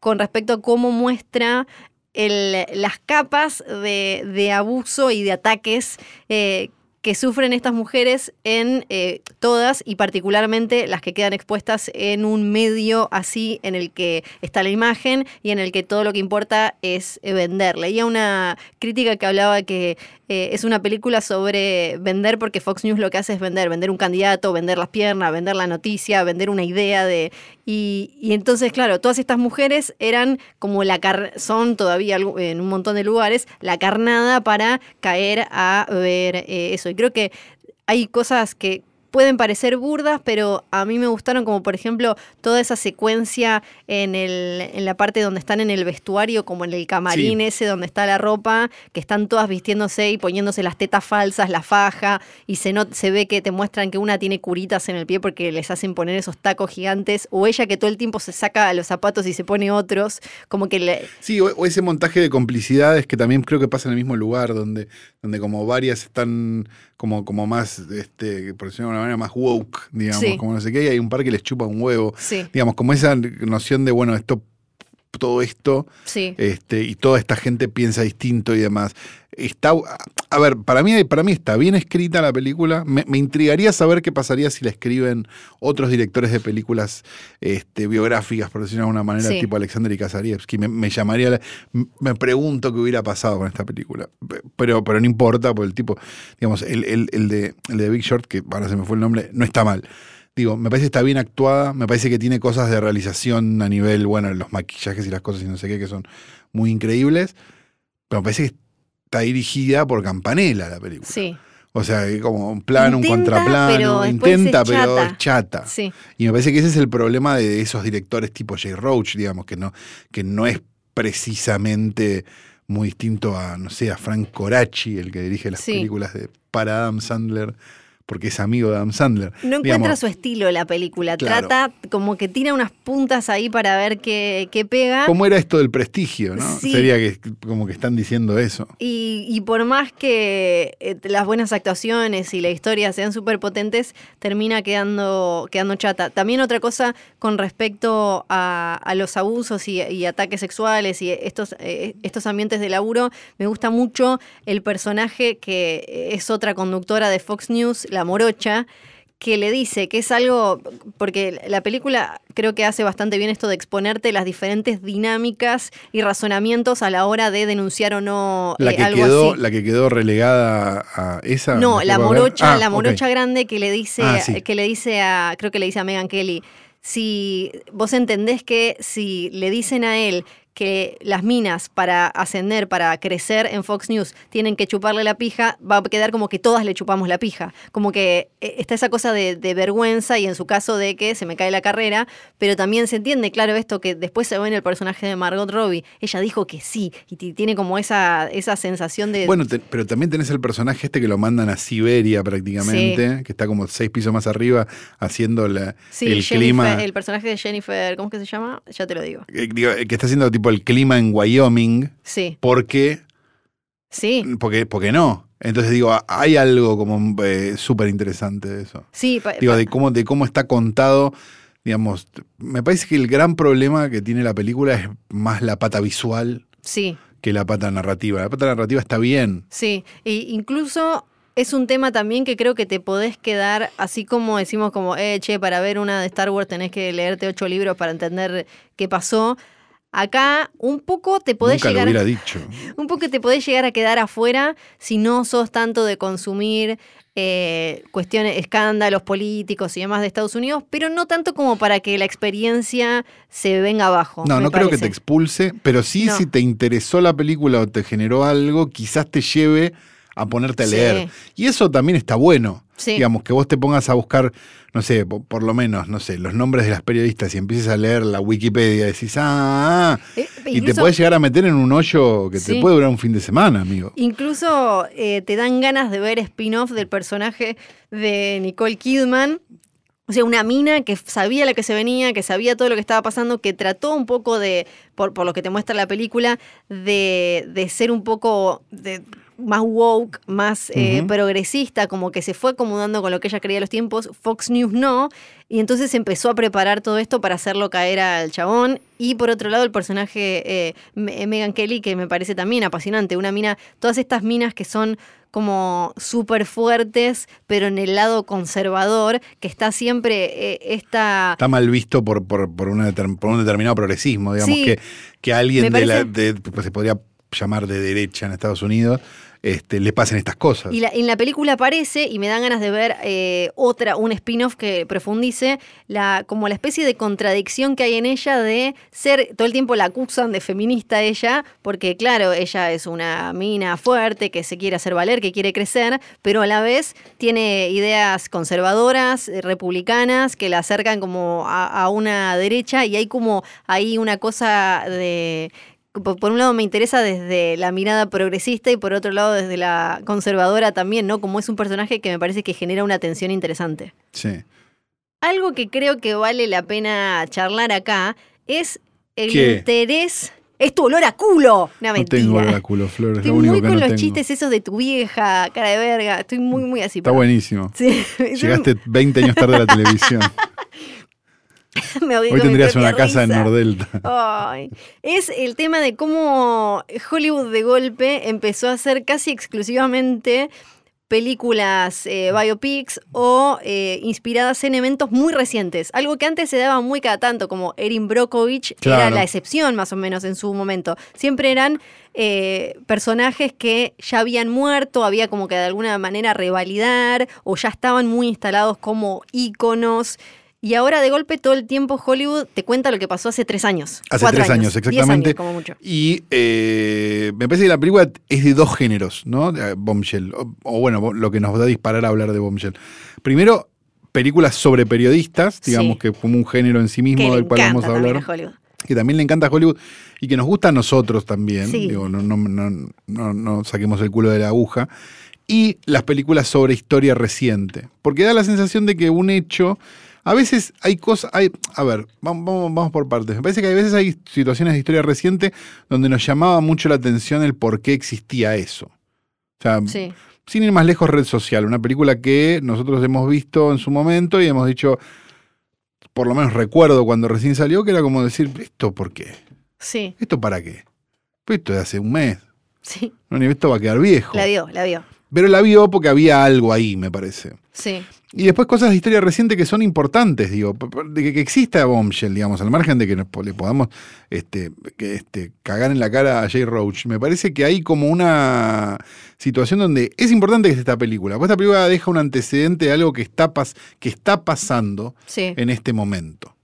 con respecto a cómo muestra las capas de, abuso y de ataques eh, que sufren estas mujeres en eh, todas y particularmente las que quedan expuestas en un medio así en el que está la imagen y en el que todo lo que importa es eh, vender. Leía una crítica que hablaba que es una película sobre vender porque Fox News lo que hace es vender, vender un candidato, vender las piernas, vender la noticia, vender una idea de... Y, y entonces, claro, todas estas mujeres eran como la car son todavía en un montón de lugares la carnada para caer a ver eh, eso. Y creo que hay cosas que pueden parecer burdas, pero a mí me gustaron, como por ejemplo toda esa secuencia en, el, en la parte donde están en el vestuario, como en el camarín Sí. ese donde está la ropa, que están todas vistiéndose y poniéndose las tetas falsas, la faja, y se, not- se ve que te muestran que una tiene curitas en el pie porque les hacen poner esos tacos gigantes, o ella que todo el tiempo se saca los zapatos y se pone otros, como que le, Sí, o, o ese montaje de complicidades que también creo que pasa en el mismo lugar, donde, donde como varias están como, como más, este, por decirlo de alguna manera, más woke, digamos, Sí. como no sé qué, y hay un par que les chupa un huevo. sí, Digamos, como esa noción de, bueno, esto, todo esto, sí. este, y toda esta gente piensa distinto y demás. Está, a ver, para mí, para mí está bien escrita la película. Me, me intrigaría saber qué pasaría si la escriben otros directores de películas este, biográficas, por decirlo de alguna manera, Sí. tipo Alexander y Kasarievsky. Me, me llamaría, la- me pregunto qué hubiera pasado con esta película. Pero, pero no importa, porque el tipo, digamos, el, el- el de, el de Big Short, que ahora se me fue el nombre, no está mal. Digo, me parece que está bien actuada, me parece que tiene cosas de realización a nivel, bueno, los maquillajes y las cosas y no sé qué, que son muy increíbles, pero me parece que está dirigida por Campanella la película. Sí, O sea, como un plano, un Intenta, contraplano, pero después intenta, pero chata. es chata. sí. Y me parece que ese es el problema de esos directores tipo Jay Roach, digamos, que no, que no es precisamente muy distinto a, no sé, a Frank Coraci, el que dirige las Sí. películas de, para Adam Sandler, porque es amigo de Adam Sandler. No encuentra Digamos, su estilo la película. Claro. Trata como que tira unas puntas ahí para ver qué, qué pega. ¿Cómo era esto del prestigio, no? Sí. Sería que como que están diciendo eso. Y, y por más que eh, las buenas actuaciones y la historia sean súper potentes, termina quedando, quedando chata. También otra cosa con respecto a, a los abusos y, y ataques sexuales y estos, eh, estos ambientes de laburo, me gusta mucho el personaje que es otra conductora de Fox News, la morocha, que le dice que es algo, porque la película creo que hace bastante bien esto de exponerte las diferentes dinámicas y razonamientos a la hora de denunciar o no La eh, que, algo quedó, así. la que quedó relegada a esa. No, ¿me la morocha, Ah, la morocha grande que le dice, Ah, sí. que le dice a, creo que le dice a Megan Kelly, si vos entendés que si le dicen a él que las minas para ascender, para crecer en Fox News, tienen que chuparle la pija, va a quedar como que todas le chupamos la pija. Como que eh, está esa cosa de, de vergüenza y en su caso de que se me cae la carrera, pero también se entiende, claro, esto que después se ve en el personaje de Margot Robbie. Ella dijo que sí y tiene como esa, esa sensación de... Bueno, te- pero también tenés el personaje este que lo mandan a Siberia prácticamente, que está como seis pisos más arriba haciendo la- sí, el Jennifer- clima. el personaje de Jennifer, ¿cómo es que se llama? Ya te lo digo. eh, digo, eh, que está haciendo tipo el clima en Wyoming, Sí, porque, sí, porque, porque no. Entonces digo, hay algo como eh, súper interesante de eso. sí. Digo, de cómo, de cómo está contado. Digamos, me parece que el gran problema que tiene la película es más la pata visual sí, que la pata narrativa. La pata narrativa está bien. sí. E incluso es un tema también que creo que te podés quedar, así como decimos como, eh, che, para ver una de Star Wars tenés que leerte ocho libros para entender qué pasó. Acá un poco te podés Nunca llegar lo hubiera dicho. un poco te podés llegar a quedar afuera si no sos tanto de consumir eh, cuestiones, escándalos políticos y demás de Estados Unidos, pero no tanto como para que la experiencia se venga abajo. No, no creo que te expulse, pero sí No. si te interesó la película o te generó algo, quizás te lleve a ponerte a Sí. leer. Y eso también está bueno. Sí. Digamos, que vos te pongas a buscar, no sé, po- por, lo menos, no sé, los nombres de las periodistas y empieces a leer la Wikipedia decís, ah, ah", Eh, y te puedes llegar a meter en un hoyo que te puede durar un fin de semana, amigo. Incluso eh, te dan ganas de ver spin-off del personaje de Nicole Kidman. O sea, una mina que sabía la que se venía, que sabía todo lo que estaba pasando, que trató un poco de, por, por lo que te muestra la película, de, de ser un poco de, más woke, más eh, progresista, como que se fue acomodando con lo que ella creía los tiempos. Fox News no. Y entonces empezó a preparar todo esto para hacerlo caer al chabón. Y por otro lado, el personaje eh, Me- Megan Kelly, que me parece también apasionante. Una mina, todas estas minas que son como súper fuertes, pero en el lado conservador, que está siempre eh, esta... Está mal visto por, por, por, una determ- por un determinado progresismo, digamos, Sí. que, que alguien de la, de- pues, se podría llamar de derecha en Estados Unidos, este, le pasen estas cosas. Y la- en la película aparece y me dan ganas de ver eh, otra, un spin-off que profundice la, como la especie de contradicción que hay en ella de ser, todo el tiempo la acusan de feminista ella, porque claro, ella es una mina fuerte que se quiere hacer valer, que quiere crecer, pero a la vez tiene ideas conservadoras, eh, republicanas, que la acercan como a, a una derecha y hay como ahí una cosa de por un lado me interesa desde la mirada progresista y por otro lado desde la conservadora también, ¿no? Como es un personaje que me parece que genera una tensión interesante. Sí. Algo que creo que vale la pena charlar acá es el ¿Qué? interés. Es tu olor a culo. Una No tengo olor a culo, Flor, es Estoy muy con no los tengo. chistes esos de tu vieja, cara de verga. Estoy muy, muy así. Está buenísimo. Sí. Llegaste 20 años tarde a la televisión. Me Hoy tendrías una casa en. Nordelta. Ay, es el tema de cómo Hollywood de golpe empezó a hacer casi exclusivamente películas eh, biopics o eh, inspiradas en eventos muy recientes. Algo que antes se daba muy cada tanto, como Erin Brockovich era Claro. la excepción más o menos en su momento. Siempre eran eh, personajes que ya habían muerto, había como que de alguna manera revalidar o ya estaban muy instalados como íconos. Y ahora de golpe todo el tiempo Hollywood te cuenta lo que pasó hace tres años. Hace tres años, exactamente. años, como mucho. Y eh, me parece que la película es de dos géneros, ¿no? De, Bombshell. O, o bueno, lo que nos va a disparar a hablar de Bombshell. Primero, películas sobre periodistas, digamos Sí. que como un género en sí mismo del cual vamos a hablar. a que también le encanta a Hollywood y que nos gusta a nosotros también. Sí. Digo, no, no, no saquemos el culo de la aguja. Y las películas sobre historia reciente. Porque da la sensación de que un hecho. A veces hay cosas. Hay, a ver, vamos, vamos, por partes. Me parece que a veces hay situaciones de historia reciente donde nos llamaba mucho la atención el por qué existía eso. O sea, Sí. sin ir más lejos, Red Social, una película que nosotros hemos visto en su momento y hemos dicho, por lo menos recuerdo cuando recién salió, que era como decir, ¿esto por qué? Sí, ¿Esto para qué? Pues esto de hace un mes. sí. No, ni esto va a quedar viejo. La vio, la vio. Pero la vio porque había algo ahí, me parece. Sí. Y después cosas de historia reciente que son importantes, digo, de que, exista Bombshell, digamos, al margen de que le podamos este, este, cagar en la cara a Jay Roach. Me parece que hay como una situación donde es importante que esté esta película. Porque esta película deja un antecedente de algo que está, pas- que está pasando Sí. en este momento.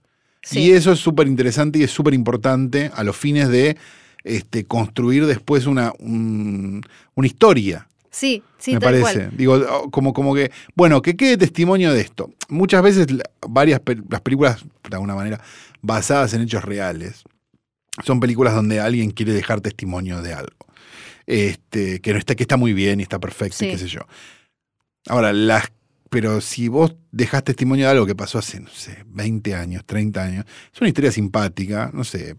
Sí. Y eso es súper interesante y es súper importante a los fines de este, construir después una, un- una historia Sí, sí, me tal parece. cual. Digo, oh, como, como que, bueno, que quede testimonio de esto. Muchas veces varias las películas, de alguna manera, basadas en hechos reales, son películas donde alguien quiere dejar testimonio de algo. Este, que no está, que está muy bien y está perfecto y qué sé yo. Ahora, las pero si vos dejás testimonio de algo que pasó hace, no sé, 20 años, 30 años, es una historia simpática, no sé,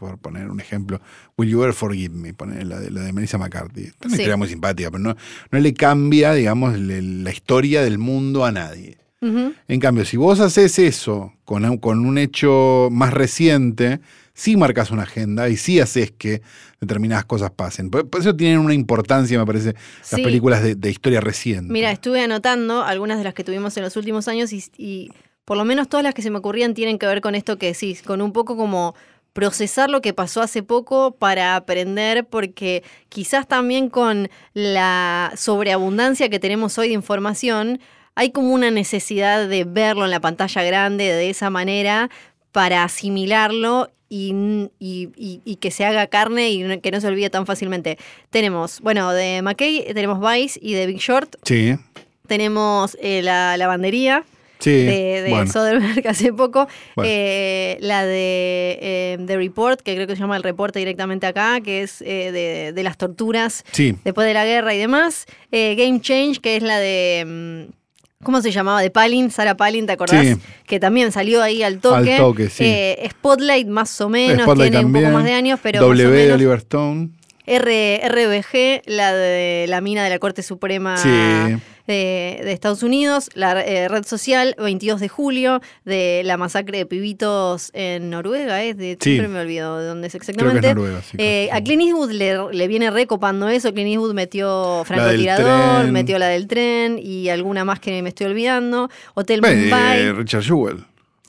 por poner un ejemplo, Will You Ever Forgive Me, poner la de, la de Melissa McCarthy. Es una Sí. historia muy simpática, pero no, no le cambia, digamos, le- la historia del mundo a nadie. En cambio, si vos haces eso con, un- con un hecho más reciente, sí marcas una agenda y sí haces que determinadas cosas pasen. Por, por eso tienen una importancia, me parece, las Sí. películas de, de historia reciente. Mira, estuve anotando algunas de las que tuvimos en los últimos años y, y por lo menos todas las que se me ocurrían tienen que ver con esto que decís, con un poco como procesar lo que pasó hace poco para aprender, porque quizás también con la sobreabundancia que tenemos hoy de información, hay como una necesidad de verlo en la pantalla grande de esa manera para asimilarlo y, y- y- y que se haga carne y que no se olvide tan fácilmente. Tenemos, bueno, de McKay tenemos Vice y de Big Short, Sí, tenemos eh, la lavandería sí. de, de bueno, Soderbergh hace poco, Bueno. eh, la de eh, The Report, que creo que se llama El Reporte directamente acá, que es eh, de, de las torturas sí, después de la guerra y demás. Eh, Game Change, que es la de... mm, ¿Cómo se llamaba? De Palin, Sarah Palin, ¿te acordás? Sí. Que también salió ahí al toque. Al toque, sí. Spotlight más o menos, Spotlight tiene un también. poco más de años, pero W de. Oliver Stone. R, RBG, la de la mina de la Corte Suprema Sí. de, de Estados Unidos, la eh, red social 22 de julio, de la masacre de pibitos en Noruega, ¿eh? De, Sí. Siempre me olvido de dónde es exactamente. es Noruega. sí, Eh, casi. a Clint Eastwood le, le viene recopando eso. Clint Eastwood metió francotirador, metió la del tren y alguna más que me estoy olvidando. Hotel Mumbai, Richard Jewell.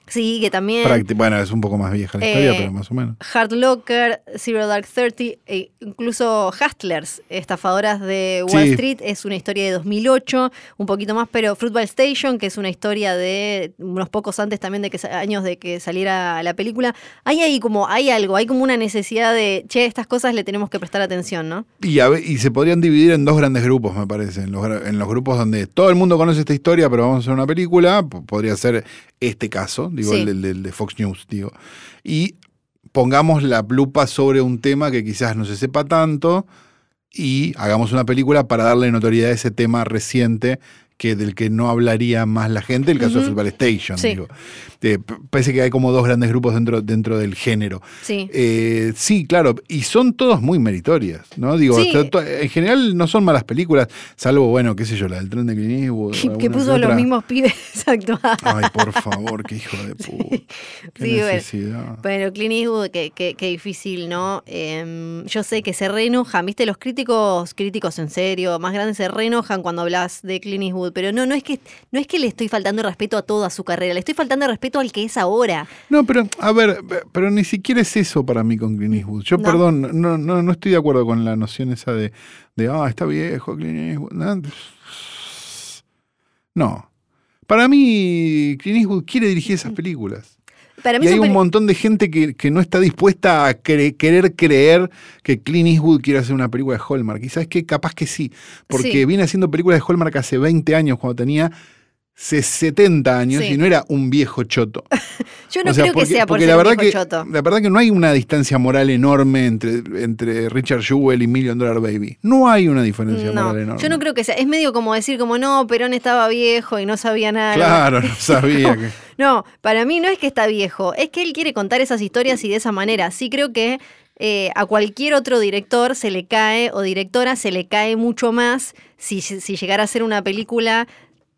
Sí, que también. Bueno, es un poco más vieja la historia, Eh, pero más o menos. Hard Locker, Zero Dark Thirty, e incluso Hustlers, estafadoras de Wall Sí. Street, es una historia de 2008, un poquito más, pero Fruitvale Station, que es una historia de unos pocos antes también de que años de que saliera la película. Hay ahí como, hay algo, hay como una necesidad de, che, estas cosas le tenemos que prestar atención, ¿no? Y, a ve- y se podrían dividir en dos grandes grupos, me parece. En los, en los grupos donde todo el mundo conoce esta historia, pero vamos a hacer una película, podría ser este caso, digo, Sí. el, de Fox News, digo. Y pongamos la lupa sobre un tema que quizás no se sepa tanto y hagamos una película para darle notoriedad a ese tema reciente que del que no hablaría más la gente, el caso de Ujú. Football Station. Sí. Digo. Eh, parece que hay como dos grandes grupos dentro, dentro del género. Sí. Eh, sí, claro, y son todas muy meritorias, ¿no? Digo, Sí. en general no son malas películas, salvo, bueno, qué sé yo, la del tren de Clint Eastwood, Que, puso los mismos pibes a actuar. Ay, por favor, qué hijo de puta. Sí, bueno. necesidad. Pero Clint Eastwood, qué, qué- qué difícil, ¿no? Em, yo sé que se reenojan, ¿viste? Los críticos, críticos en serio, más grandes se reenojan cuando hablas de Clint Eastwood, pero no, no es que no es que le estoy faltando respeto a toda su carrera, le estoy faltando respeto al que es ahora. No, pero, a ver, pero ni siquiera es eso para mí con Clint Eastwood. Yo, No. perdón, no, no, no estoy de acuerdo con la noción esa de, de ah, está viejo Clint Eastwood. No. No. Para mí, Clint Eastwood quiere dirigir esas películas. Para mí Y hay un montón de gente que, que no está dispuesta a cre- querer creer que Clint Eastwood quiere hacer una película de Hallmark. Y sabes qué, capaz que sí. Porque Sí. viene haciendo películas de Hallmark hace 20 años, cuando tenía 70 años, Sí. y no era un viejo choto. Yo no O sea, creo porque- que sea por porque ser la un verdad viejo que choto. La verdad que no hay una distancia moral enorme entre, entre Richard Jewell y Million Dollar Baby. No hay una diferencia No, moral enorme. yo no creo que sea. Es medio como decir, como no, Perón estaba viejo y no sabía nada. Claro, no sabía que. No, para mí no es que está viejo, es que él quiere contar esas historias y de esa manera. Sí creo que eh, a cualquier otro director se le cae o directora se le cae mucho más si, si llegara a ser una película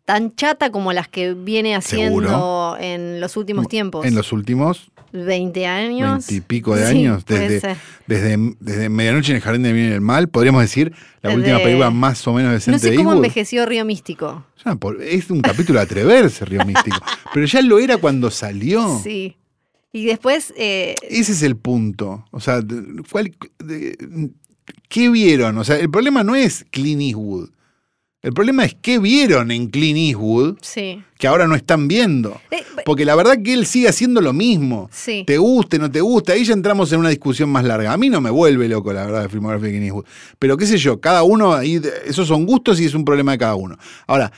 tan chata como las que viene haciendo Seguro. en los últimos tiempos. En los últimos 20 años. Veintipico de Sí, años, puede desde, desde, desde Medianoche en el Jardín del Bien y el Mal, podríamos decir la Desde- última película más o menos decente No sé de cómo envejeció Río Místico. Ya, es un capítulo de atreverse, Río Místico. Pero ya lo era cuando salió. Sí. Y después, eh, Ese es el punto. O sea, de- ¿cuál- de- ¿qué vieron? O sea, el problema no es Clint Eastwood. El problema es qué vieron en Clint Eastwood sí. que ahora no están viendo. Eh, Porque la verdad que él sigue haciendo lo mismo. Sí. Te guste, no te guste, ahí ya entramos en una discusión más larga. A mí no me vuelve loco, la verdad, la filmografía de Clint Eastwood. Pero qué sé yo, cada uno, esos son gustos y es un problema de cada uno. Ahora,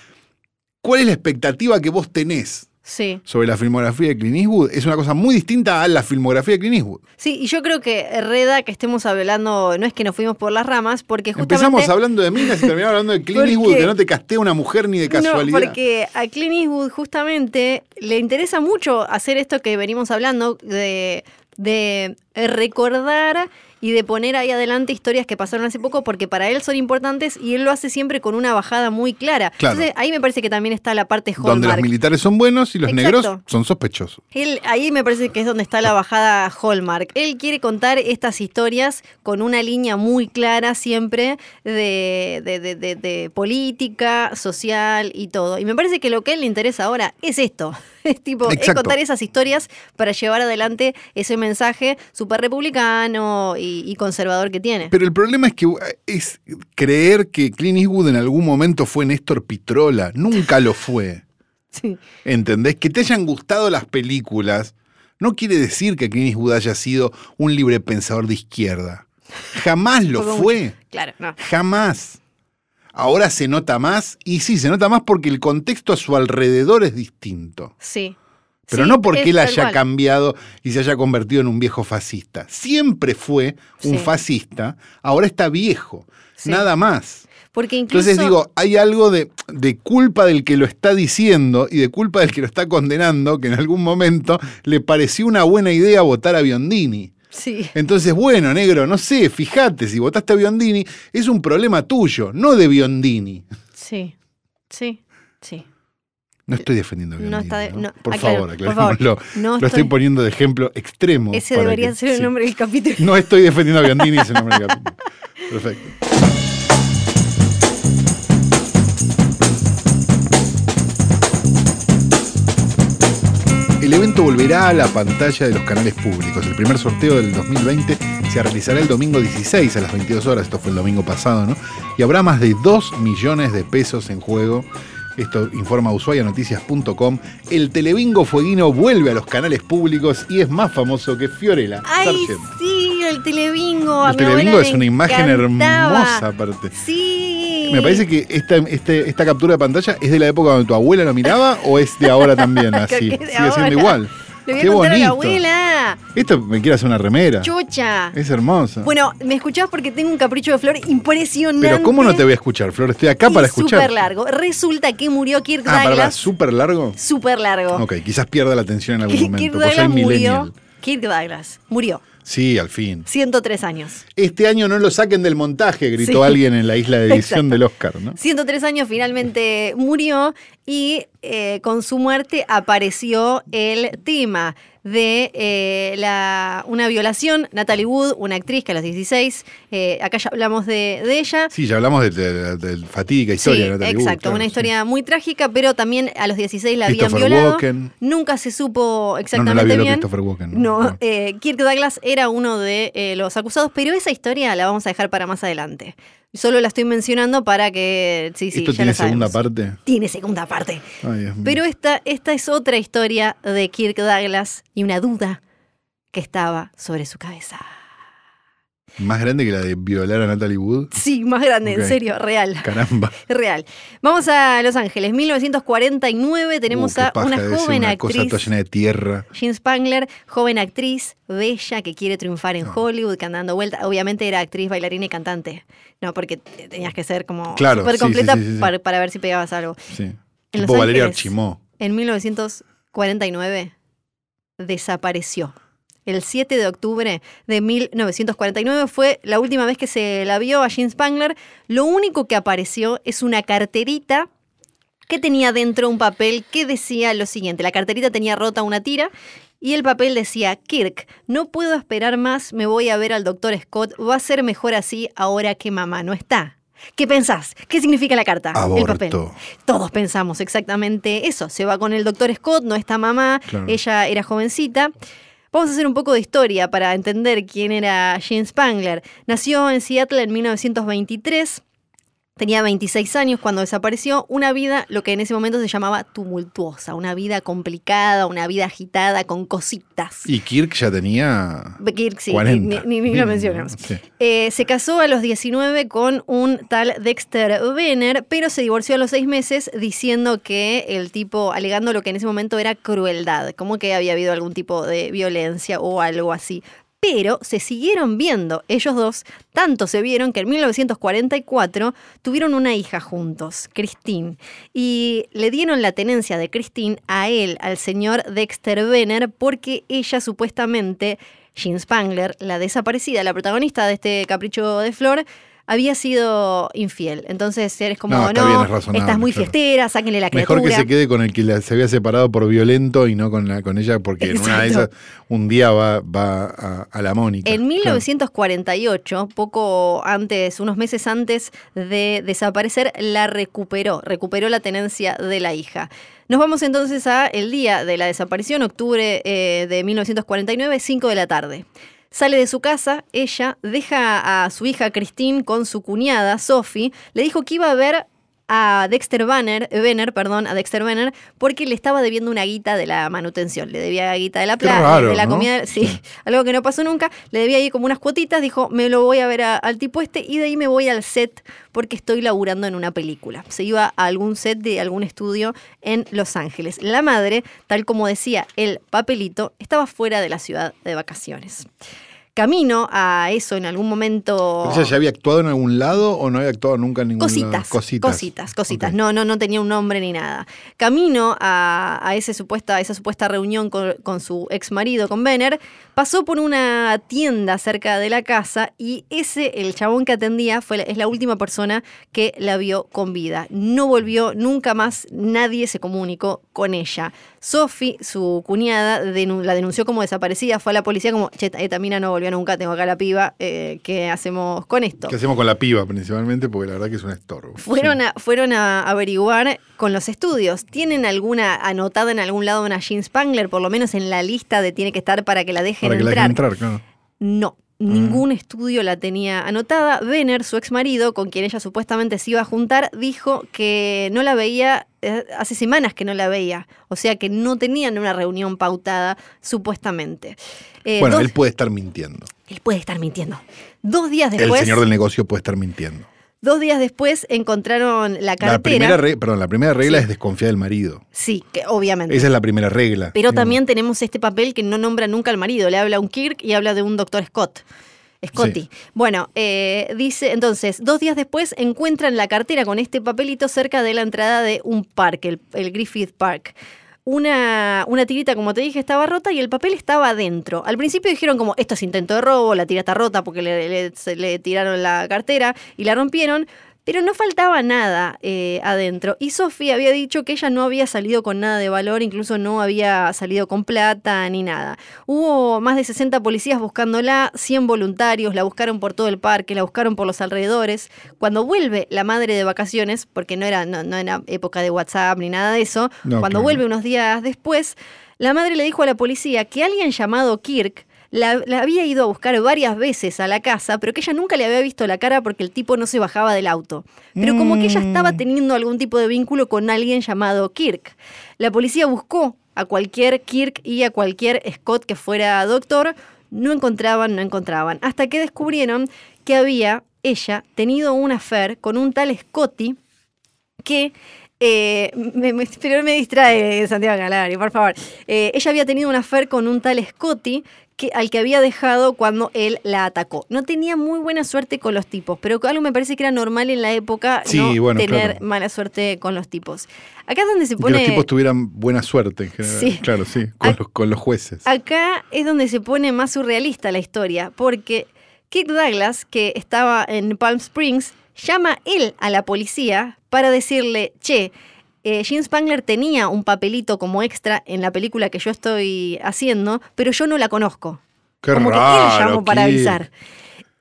¿cuál es la expectativa que vos tenés Sí. sobre la filmografía de Clint Eastwood? Es una cosa muy distinta a la filmografía de Clint Eastwood. Sí, y yo creo que Reda, que estemos hablando, no es que nos fuimos por las ramas, porque justamente... Empezamos hablando de minas y terminamos hablando de Clint Porque- Eastwood, que no te castea una mujer ni de casualidad. No, porque a Clint Eastwood justamente le interesa mucho hacer esto que venimos hablando de, de recordar y de poner ahí adelante historias que pasaron hace poco porque para él son importantes y él lo hace siempre con una bajada muy clara. Claro. Entonces ahí me parece que también está la parte Donde los Hallmark. militares son buenos y los Exacto. negros son sospechosos. Él, ahí me parece que es donde está la bajada Hallmark. Él quiere contar estas historias con una línea muy clara siempre de, de- de- de- de política, social y todo. Y me parece que lo que a él le interesa ahora es esto. Es tipo, es contar esas historias para llevar adelante ese mensaje súper republicano y, y conservador que tiene. Pero el problema es que uh, es creer que Clint Eastwood en algún momento fue Néstor Pitrola. Nunca lo fue. Sí. ¿Entendés? Que te hayan gustado las películas no quiere decir que Clint Eastwood haya sido un libre pensador de izquierda. Jamás lo Fue. Claro, no. Jamás. Ahora se nota más, y sí, se nota más porque el contexto a su alrededor es distinto. Sí. Pero Sí, no porque él haya cambiado y se haya convertido en un viejo fascista. Siempre fue un Sí. fascista, ahora está viejo. Sí. Nada más. Porque incluso. Entonces digo, hay algo de, de culpa del que lo está diciendo y de culpa del que lo está condenando, que en algún momento le pareció una buena idea votar a Biondini. Sí. Entonces, bueno, negro, no sé, fíjate, si votaste a Biondini, es un problema tuyo, no de Biondini. Sí. Sí. Sí. No estoy defendiendo a No Biondini. está de- ¿no? por aclaro, favor, por favor. aclarémoslo. No Lo estoy poniendo de ejemplo extremo. Ese debería que- ser el sí. nombre del capítulo. No estoy defendiendo a Biondini, es el nombre del capítulo. Perfecto. El evento volverá a la pantalla de los canales públicos. El primer sorteo del 2020 se realizará el domingo 16 a las 22 horas. Esto fue el domingo pasado, ¿no? Y habrá más de 2 millones de pesos en juego. Esto informa usuayanoticias.com. El telebingo fueguino vuelve a los canales públicos y es más famoso que Fiorella. ¡Ay, Sargent. sí! El telebingo. El mi telebingo le es una imagen encantaba. hermosa, aparte. Sí. Me parece que esta, este- esta captura de pantalla es de la época donde tu abuela lo miraba o es de ahora también así. Sigue de siendo ahora. igual. Le voy a Qué contar a la bonito. abuela. Esto me quiere hacer una remera. Chucha. Es hermosa. Bueno, me escuchás porque tengo un capricho de flor impresionante. Pero ¿cómo no te voy a escuchar, Flor? Estoy acá y para escuchar. Súper largo. Resulta que murió Kirk Ah. Douglas. ¿Súper largo? Súper largo. Ok, quizás pierda la atención en algún Kirk momento. Soy Douglas murió. Kirk Douglas murió. Sí, al fin. 103 años. Este año no lo saquen del montaje, gritó Sí. alguien en la isla de edición Exacto. del Oscar, ¿no? 103 años finalmente murió y eh, con su muerte apareció el tema de eh, la, una violación. Natalie Wood, una actriz que a los 16, eh, acá ya hablamos de, de ella. Sí, ya hablamos de, de- fatídica historia Sí, de Natalie Wood, exacto, claro, una sí. historia muy trágica, pero también a los 16 la habían violado. Walken. Nunca se supo No, no exactamente la violó bien. Christopher Walken. No, No. Kirk Douglas era uno de los acusados, pero esa historia la vamos a dejar para más adelante. Solo la estoy mencionando para que. Sí, sí, ¿Esto ya tiene lo segunda parte? Tiene segunda parte. Ay. Pero esta, esta es otra historia de Kirk Douglas y una duda que estaba sobre su cabeza. Más grande que la de violar a Natalie Wood. Sí, más grande, en serio, real. Caramba. Real. Vamos a Los Ángeles, 1949. Tenemos Uh, a una joven una cosa actriz. toda llena de tierra. Jean Spangler, joven actriz, bella, que quiere triunfar en No. Hollywood, que anda dando vuelta. Obviamente era actriz, bailarina y cantante. No, porque tenías que ser como Claro, súper sí, completa sí, sí, sí. Para, para ver si pegabas algo. Sí. En Tipo Los Valeria Ángeles. Archimó. En 1949 desapareció. El 7 de octubre de 1949 fue la última vez que se la vio a Jean Spangler. Lo único que apareció es una carterita que tenía dentro un papel que decía lo siguiente. La carterita tenía rota una tira Y el papel decía, Kirk, no puedo esperar más, me voy a ver al doctor Scott, va a ser mejor así ahora que mamá no está. ¿Qué pensás? ¿Qué significa la carta? El papel. Todos pensamos exactamente eso. Se va con el doctor Scott, no está mamá, Claro. ella era jovencita. Vamos a hacer un poco de historia para entender quién era Jean Spangler. Nació en Seattle en 1923. Tenía 26 años cuando desapareció, una vida, lo que en ese momento se llamaba tumultuosa, una vida complicada, una vida agitada, con cositas. Y Kirk ya tenía. Kirk, sí, 40. ni, ni- ni lo mencionamos. Sí. Eh, se casó a los 19 con un tal Dexter Venner, pero se divorció a los seis meses diciendo que el tipo, alegando lo que en ese momento era crueldad, como que había habido algún tipo de violencia o algo así. Pero se siguieron viendo, ellos dos, tanto se vieron que en 1944 tuvieron una hija juntos, Christine, y le dieron la tenencia de Christine a él, al señor Dexter Venner, porque ella supuestamente Jean Spangler, la desaparecida, la protagonista de este capricho de flor, había sido infiel. Entonces eres como, No, no, está bien, es razonable, estás muy claro. fiestera, sáquenle la criatura. Mejor que se quede con el que la- se había separado por violento y no con, la, con ella, porque en una de esas un día va, va a, a la Mónica. En Claro. 1948, poco antes, unos meses antes de desaparecer, la recuperó, recuperó la tenencia de la hija. Nos vamos entonces a el día de la desaparición, octubre eh, de 1949, 5 de la tarde. Sale de su casa, ella deja a su hija Christine con su cuñada Sophie, le dijo que iba a ver a Dexter Banner, Venner, perdón, a Dexter Venner, porque le estaba debiendo una guita de la manutención, le debía guita de la plata, de la ¿no? comida, sí, algo que no pasó nunca, le debía ahí como unas cuotitas, dijo, me lo voy a ver a- al tipo este y de ahí me voy al set porque estoy laburando en una película. Se iba a algún set de algún estudio en Los Ángeles. La madre, tal como decía el papelito, estaba fuera de la ciudad de vacaciones. Camino a eso en algún momento... ¿Ella ya había actuado en algún lado o no había actuado nunca en ningún Cositas, lado? cositas, cositas, cositas. No, no, no tenía un nombre ni nada. Camino a, a ese supuesta, a esa supuesta reunión con, con su ex marido, con Benner, pasó por una tienda cerca de la casa y ese, el chabón que atendía, fue, es la última persona que la vio con vida. No volvió nunca más, nadie se comunicó con ella. Sophie, su cuñada, la denunció como desaparecida, fue a la policía como, che, esta mina no volvió nunca, tengo acá la piba, eh, ¿qué hacemos con esto? ¿Qué hacemos con la piba principalmente? Porque la verdad que es un estorbo. Fueron, Sí. a, fueron a averiguar con los estudios. ¿Tienen alguna anotada en algún lado una Jean Spangler, por lo menos en la lista de tiene que estar para que la dejen Para que la entrar? dejen entrar, claro. No. Ningún estudio la tenía anotada. Venner, su ex marido, con quien ella supuestamente se iba a juntar, dijo que no la veía, eh, hace semanas que no la veía. O sea que no tenían una reunión pautada, supuestamente. Eh, Bueno, dos- él puede estar mintiendo. él puede estar mintiendo. Dos días después. el señor del negocio puede estar mintiendo. Dos días después encontraron la La cartera. primera, re- perdón, la primera regla Sí. es desconfiar del marido. Sí, que obviamente. Esa es la primera regla. Pero digamos. también tenemos este papel que no nombra nunca al marido. Le habla a un Kirk y habla de un doctor Scott. Scotty. Sí. Bueno, eh, dice entonces, dos días después encuentran la cartera con este papelito cerca de la entrada de un parque, el, el Griffith Park. Una, una tirita, como te dije, estaba rota y el papel estaba adentro. Al principio dijeron como, esto es intento de robo, la tira está rota porque le, se le tiraron la cartera y la rompieron. Pero no faltaba nada eh, adentro. Y Sofía había dicho que ella no había salido con nada de valor, incluso no había salido con plata ni nada. Hubo más de 60 policías buscándola, 100 voluntarios, la buscaron por todo el parque, la buscaron por los alrededores. Cuando vuelve la madre de vacaciones, porque no era, no, no era época de WhatsApp ni nada de eso, No, cuando claro. vuelve unos días después, la madre le dijo a la policía que alguien llamado Kirk la, la había ido a buscar varias veces a la casa, pero que ella nunca le había visto la cara porque el tipo no se bajaba del auto. Pero como que ella estaba Mm. teniendo algún tipo de vínculo con alguien llamado Kirk. La policía buscó a cualquier Kirk y a cualquier Scott que fuera doctor, no encontraban, no encontraban, hasta que descubrieron que había ella tenido un affair con un tal Scotty que eh, me, me- pero me distrae Santiago Calari, por favor. Eh, ella había tenido un affair con un tal Scotty que, al que había dejado cuando él la atacó. No tenía muy buena suerte con los tipos, pero algo me parece que era normal en la época Sí, no bueno, tener claro. mala suerte con los tipos. Acá es donde se Que pone... los tipos tuvieran buena suerte en general. Sí. Claro, sí, con, los, con los jueces. Acá es donde se pone más surrealista la historia, porque Kirk Douglas, que estaba en Palm Springs, llama él a la policía para decirle, che, eh, Spangler tenía un papelito como extra en la película que yo estoy haciendo, pero yo no la conozco. Qué como que él llamó para avisar.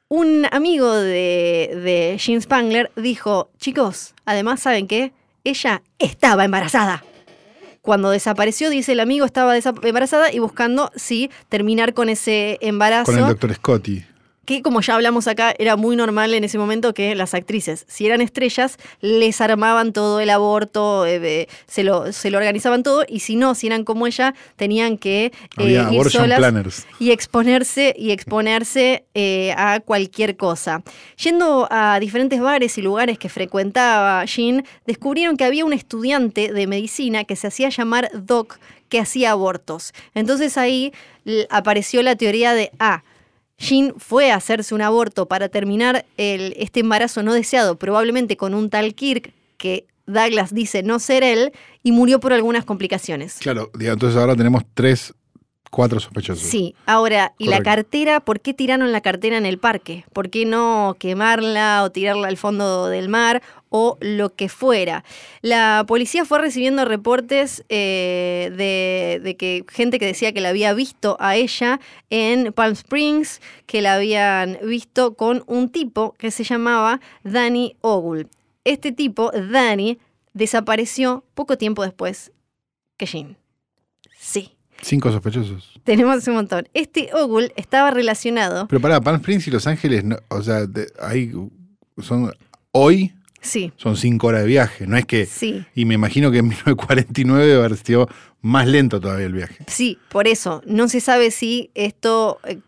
Un amigo de, de Spangler dijo, chicos, además, ¿saben qué? Ella estaba embarazada. Cuando desapareció, dice el amigo, estaba embarazada y buscando, sí, terminar con ese embarazo Con el doctor Scotty. Que como ya hablamos acá, era muy normal en ese momento que las actrices, si eran estrellas, les armaban todo el aborto, eh, se, lo, se lo organizaban todo, y si no, si eran como ella, tenían que eh, Había ir solas planners. y exponerse y exponerse eh, a cualquier cosa. Yendo a diferentes bares y lugares que frecuentaba Jean, descubrieron que había un estudiante de medicina que se hacía llamar Doc que hacía abortos. Entonces ahí apareció la teoría de ah, Jean fue a hacerse un aborto para terminar el- este embarazo no deseado, probablemente con un tal Kirk que Douglas dice no ser él, y murió por algunas complicaciones. Claro, entonces ahora tenemos tres, cuatro sospechosos. Sí, ahora, ¿y la cartera? ¿Por qué tiraron la cartera en el parque? ¿Por qué no quemarla o tirarla al fondo del mar o lo que fuera? La policía fue recibiendo reportes eh, de, de que gente que decía que la había visto a ella en Palm Springs, que la habían visto con un tipo que se llamaba Danny Ogle. Este tipo, Danny, desapareció poco tiempo después que Jean. Sí. Cinco sospechosos. Tenemos un montón. Este Ogle estaba relacionado. Pero pará, Palm Springs y Los Ángeles, no- o sea, de- ahí son hoy Sí, son cinco horas de viaje. No es que. sí, Y me imagino que en 1949 debe haber sido más lento todavía el viaje. sí, por eso. No se sabe si esto. eh,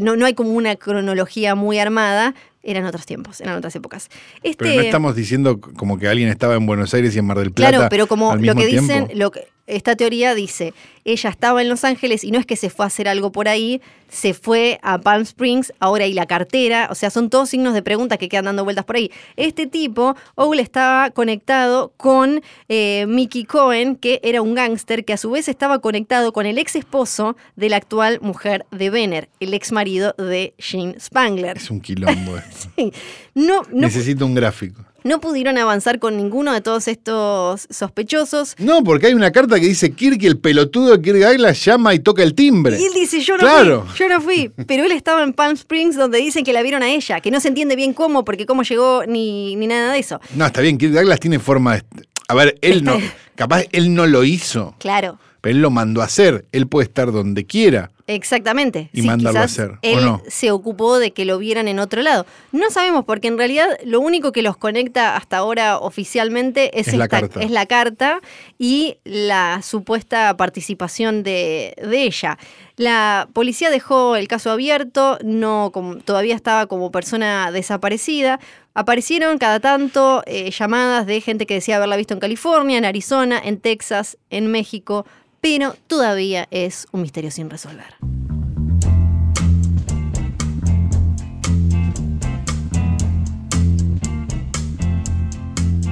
No, no hay como una cronología muy armada. Eran otros tiempos, eran otras épocas. Este, Pero no estamos diciendo como que alguien estaba en Buenos Aires y en Mar del Plata. Claro, pero como al lo mismo tiempo. dicen, lo que, esta teoría dice, ella estaba en Los Ángeles y no es que se fue a hacer algo por ahí, se fue a Palm Springs, ahora y la cartera, o sea, son todos signos de pregunta que quedan dando vueltas por ahí. Este tipo, Ogle estaba conectado con eh, Mickey Cohen, que era un gángster que a su vez estaba conectado con el ex esposo de la actual mujer de Benner, el ex marido de Jean Spangler. Es un quilombo. Sí. No, no, Necesito un gráfico. no pudieron avanzar con ninguno de todos estos sospechosos. No, porque hay una carta que dice Kirk el pelotudo de Kirk Douglas llama y toca el timbre. Y él dice, yo no Claro. fui, yo no fui. Pero él estaba en Palm Springs donde dicen que la vieron a ella, que no se entiende bien cómo, porque cómo llegó ni, ni nada de eso. No, está bien, Kirk Douglas tiene forma de. A ver, él no. Capaz él no lo hizo, Claro, pero él lo mandó a hacer. Él puede estar donde quiera. exactamente. Y mandarlo a hacer, ¿o Él no? se ocupó de que lo vieran en otro lado. No sabemos, porque en realidad lo único que los conecta hasta ahora oficialmente es, Es la esta- carta. es la carta y la supuesta participación de, de ella. La policía dejó el caso abierto, no como- todavía estaba como persona desaparecida. Aparecieron cada tanto eh, llamadas de gente que decía haberla visto en California, en Arizona, en Texas, en México, pero todavía es un misterio sin resolver.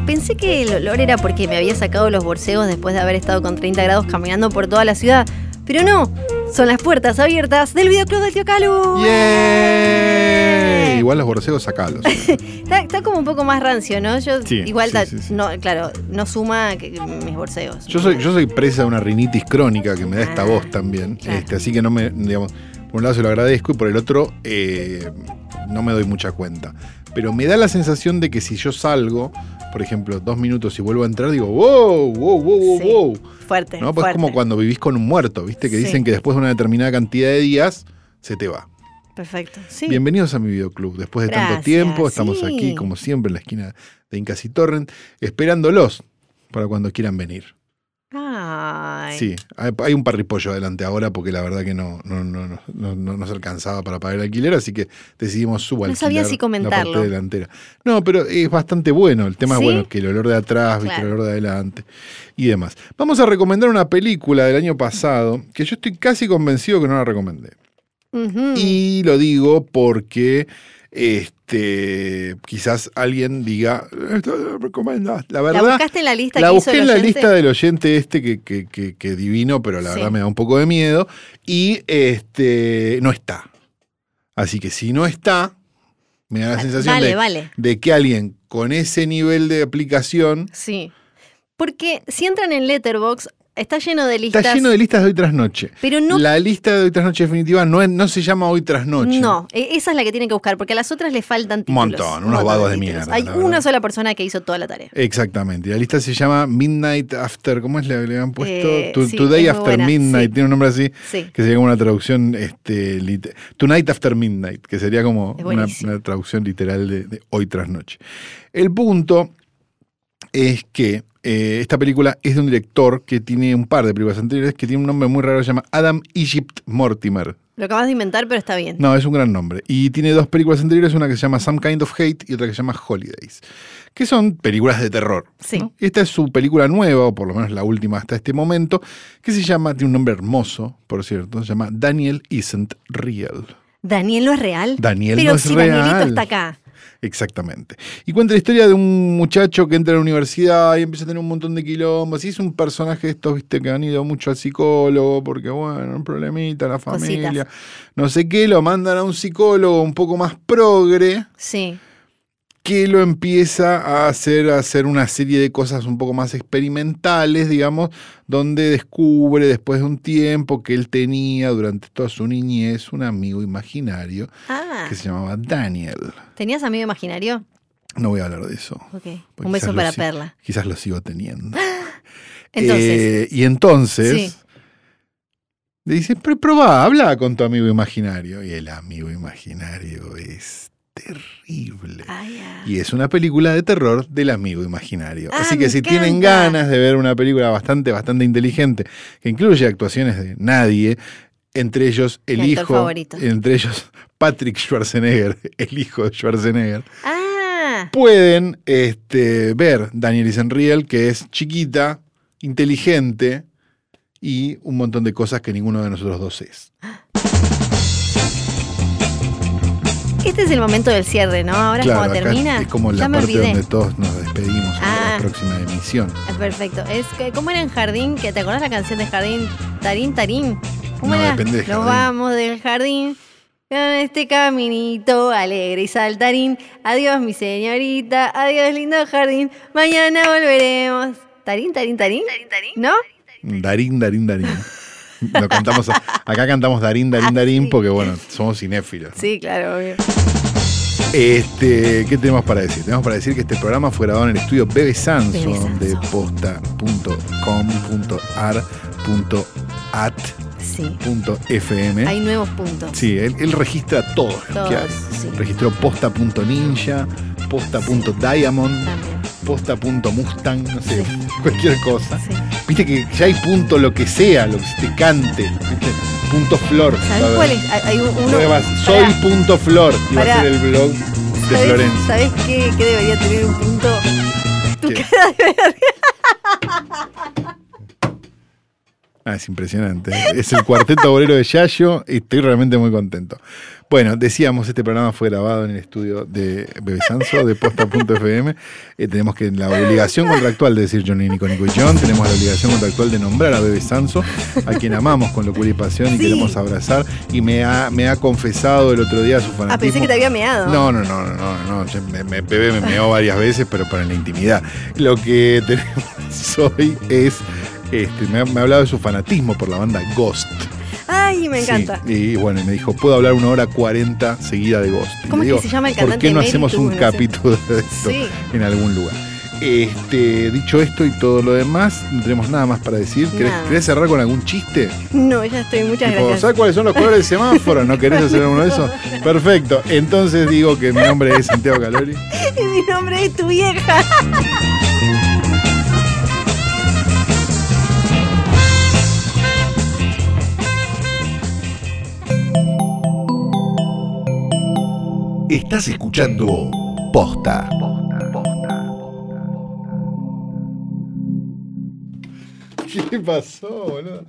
Pensé que el olor era porque me había sacado los borseos después de haber estado con 30 grados caminando por toda la ciudad, pero no, son las puertas abiertas del videoclub del tío Calu. ¡Yay! Igual los borseos sacalos. Está, está como un poco más rancio, ¿no? Yo Sí, igual, sí, ta- sí, sí. no, claro, no suma que- mis borseos. Yo soy, yo soy presa de una rinitis crónica que me da esta Ah, voz también. claro. Este, así que no me, digamos, por un lado se lo agradezco y por el otro eh, no me doy mucha cuenta. Pero me da la sensación de que si yo salgo, por ejemplo, dos minutos y vuelvo a entrar, digo, wow, wow, wow, wow, Sí. wow. Fuerte. ¿No? Pues es como cuando vivís con un muerto, ¿viste? Que Sí. dicen que después de una determinada cantidad de días se te va. Perfecto. Sí. Bienvenidos a mi videoclub. Después de tanto tiempo, estamos aquí, como siempre, en la esquina de Incas y Torrent, esperándolos para cuando quieran venir. Ay. Sí, hay, un parripollo adelante ahora porque la verdad que no, no, no, no, no, no nos alcanzaba para pagar el alquiler, así que decidimos No subalquilar sabía si la comentarlo. parte delantera. No, pero es bastante bueno. El tema ¿Sí? es bueno que el olor de atrás, Claro. el olor de adelante y demás. Vamos a recomendar una película del año pasado que yo estoy casi convencido que no la recomendé. Y lo digo porque este quizás alguien diga, esto lo recomendás. La ¿La verdad, buscaste en la lista la busqué en la lista del oyente este que, que, que- que divino, pero la Sí. verdad me da un poco de miedo. Y este no está. Así que si no está, me da la sensación Vale, de, vale. de que alguien con ese nivel de aplicación Sí. Porque si entran en Letterbox está lleno de listas. Está lleno de listas de hoy tras noche. Pero no- La lista de hoy tras noche definitiva no, es- no se llama hoy tras noche. No, e- esa es la que tienen que buscar, porque a las otras le faltan títulos. Montón, unos vagos de títulos. mierda, Hay la una sola persona que hizo toda la tarea. Exactamente. La lista se llama Midnight After. ¿Cómo es le, le han puesto? Eh, To- sí, Today After buena, Midnight. sí. Tiene un nombre así. Sí. Que sería como una traducción. Este, lit- Tonight After Midnight. Que sería como una traducción literal de, de hoy tras noche. El punto es que eh, esta película es de un director que tiene un par de películas anteriores que tiene un nombre muy raro. Se llama Adam Egypt Mortimer. Lo acabas de inventar, pero está bien. No, es un gran nombre. Y tiene dos películas anteriores, una que se llama Some Kind of Hate y otra que se llama Holidays, que son películas de terror. Sí. esta es su película nueva, o por lo menos la última hasta este momento, que se llama, tiene un nombre hermoso, por cierto, se llama Daniel Isn't Real. Daniel no es real. Daniel pero no es si real. Danielito está acá. Exactamente. Y cuenta la historia de un muchacho que entra a la universidad y empieza a tener un montón de quilombos. Y es un personaje de estos, viste, que han ido mucho al psicólogo porque, bueno, un problemita, la familia. Cositas. No sé qué, lo mandan a un psicólogo un poco más progre Sí. Que lo empieza a hacer, a hacer una serie de cosas un poco más experimentales, digamos, donde descubre después de un tiempo que él tenía durante toda su niñez un amigo imaginario Ah, que se llamaba Daniel. ¿tenías amigo imaginario? No voy a hablar de eso. Un beso para Perla. Quizás lo sigo teniendo. Entonces, Eh, y entonces Sí. le dice, pero probá, habla con tu amigo imaginario. Y el amigo imaginario es terrible. ay, ah. Y es una película de terror del amigo imaginario. Ah, Así que si tienen ganas de ver una película bastante, bastante inteligente, que incluye actuaciones de nadie, entre ellos el Mi hijo, favorito. entre ellos Patrick Schwarzenegger, el hijo de Schwarzenegger, Ah, pueden este, ver Daniel Isenriel, que es chiquita, inteligente y un montón de cosas que ninguno de nosotros dos es. este es el momento del cierre, ¿no? Ahora Claro, acá termina. es como ya la me parte olvidé. donde todos nos despedimos Ah. la próxima emisión. Es perfecto. Es que, ¿cómo era en Jardín? ¿Que ¿Te acordás la canción de Jardín? Tarín, tarín. ¿Cómo No, era? depende de Nos vamos del jardín. Con este caminito alegre y saltarín. Adiós, mi señorita. Adiós, lindo jardín. Mañana volveremos. Tarín, tarín, tarín. ¿No? Darín, Darín, Darín. Lo cantamos, acá cantamos Darín, Darín, Ah, Darín porque, bueno, somos cinéfilos. Sí, claro, obvio. Este, ¿Qué tenemos para decir? Tenemos para decir que este programa fue grabado en el estudio Bebe Sanso, Bebe Sanso. de posta.com.ar.at.fm. Sí. Hay nuevos puntos. Sí, él, él registra todo lo que Todos, hay. sí. Registró posta.ninja, posta.diamond, posta.mustang, no sé, cualquier cosa. Viste que ya hay punto lo que sea, lo que se te cante. ¿viste? Punto flor. ¿Sabes cuál es? Hay hay un- uno. Vas, soy punto flor. Y va a ser el blog de ¿Sabés- Florencia. ¿Sabés qué, qué debería tener un punto? Tu ¿Qué? cara de Ah, es impresionante. Es el cuarteto obrero de Yayo y estoy realmente muy contento. Bueno, decíamos, este programa fue grabado en el estudio de Bebe Sanso, de posta.fm. Eh, tenemos que la obligación contractual de decir Johnny, Nico, Nico y John. Tenemos la obligación contractual de nombrar a Bebe Sanso, a quien amamos con locura y pasión y Sí. queremos abrazar. Y me ha, me ha confesado el otro día su fanatismo. Ah, pensé que te había meado. No, no, no, no, no, no. Me, me, Bebé me meó varias veces, pero para la intimidad. Lo que tenemos hoy es. Este, me, ha, me ha hablado de su fanatismo por la banda Ghost. Ay, me Sí, encanta. y bueno, me dijo, puedo hablar una hora cuarenta seguida de Ghost. Y ¿Cómo le es que se llama el ¿Por cantante qué no hacemos un No sé. capítulo de esto Sí. en algún lugar? Este, dicho esto y todo lo demás, no tenemos nada más para decir. ¿Querés, querés cerrar con algún chiste? No, ya estoy. Muchas Tipo, gracias. ¿Sabes cuáles son los colores del semáforo? ¿No querés hacer uno de esos? Perfecto. Entonces digo que mi nombre es Santiago Calori. Y mi nombre es tu vieja. Estás escuchando Posta. ¿Qué pasó, boludo?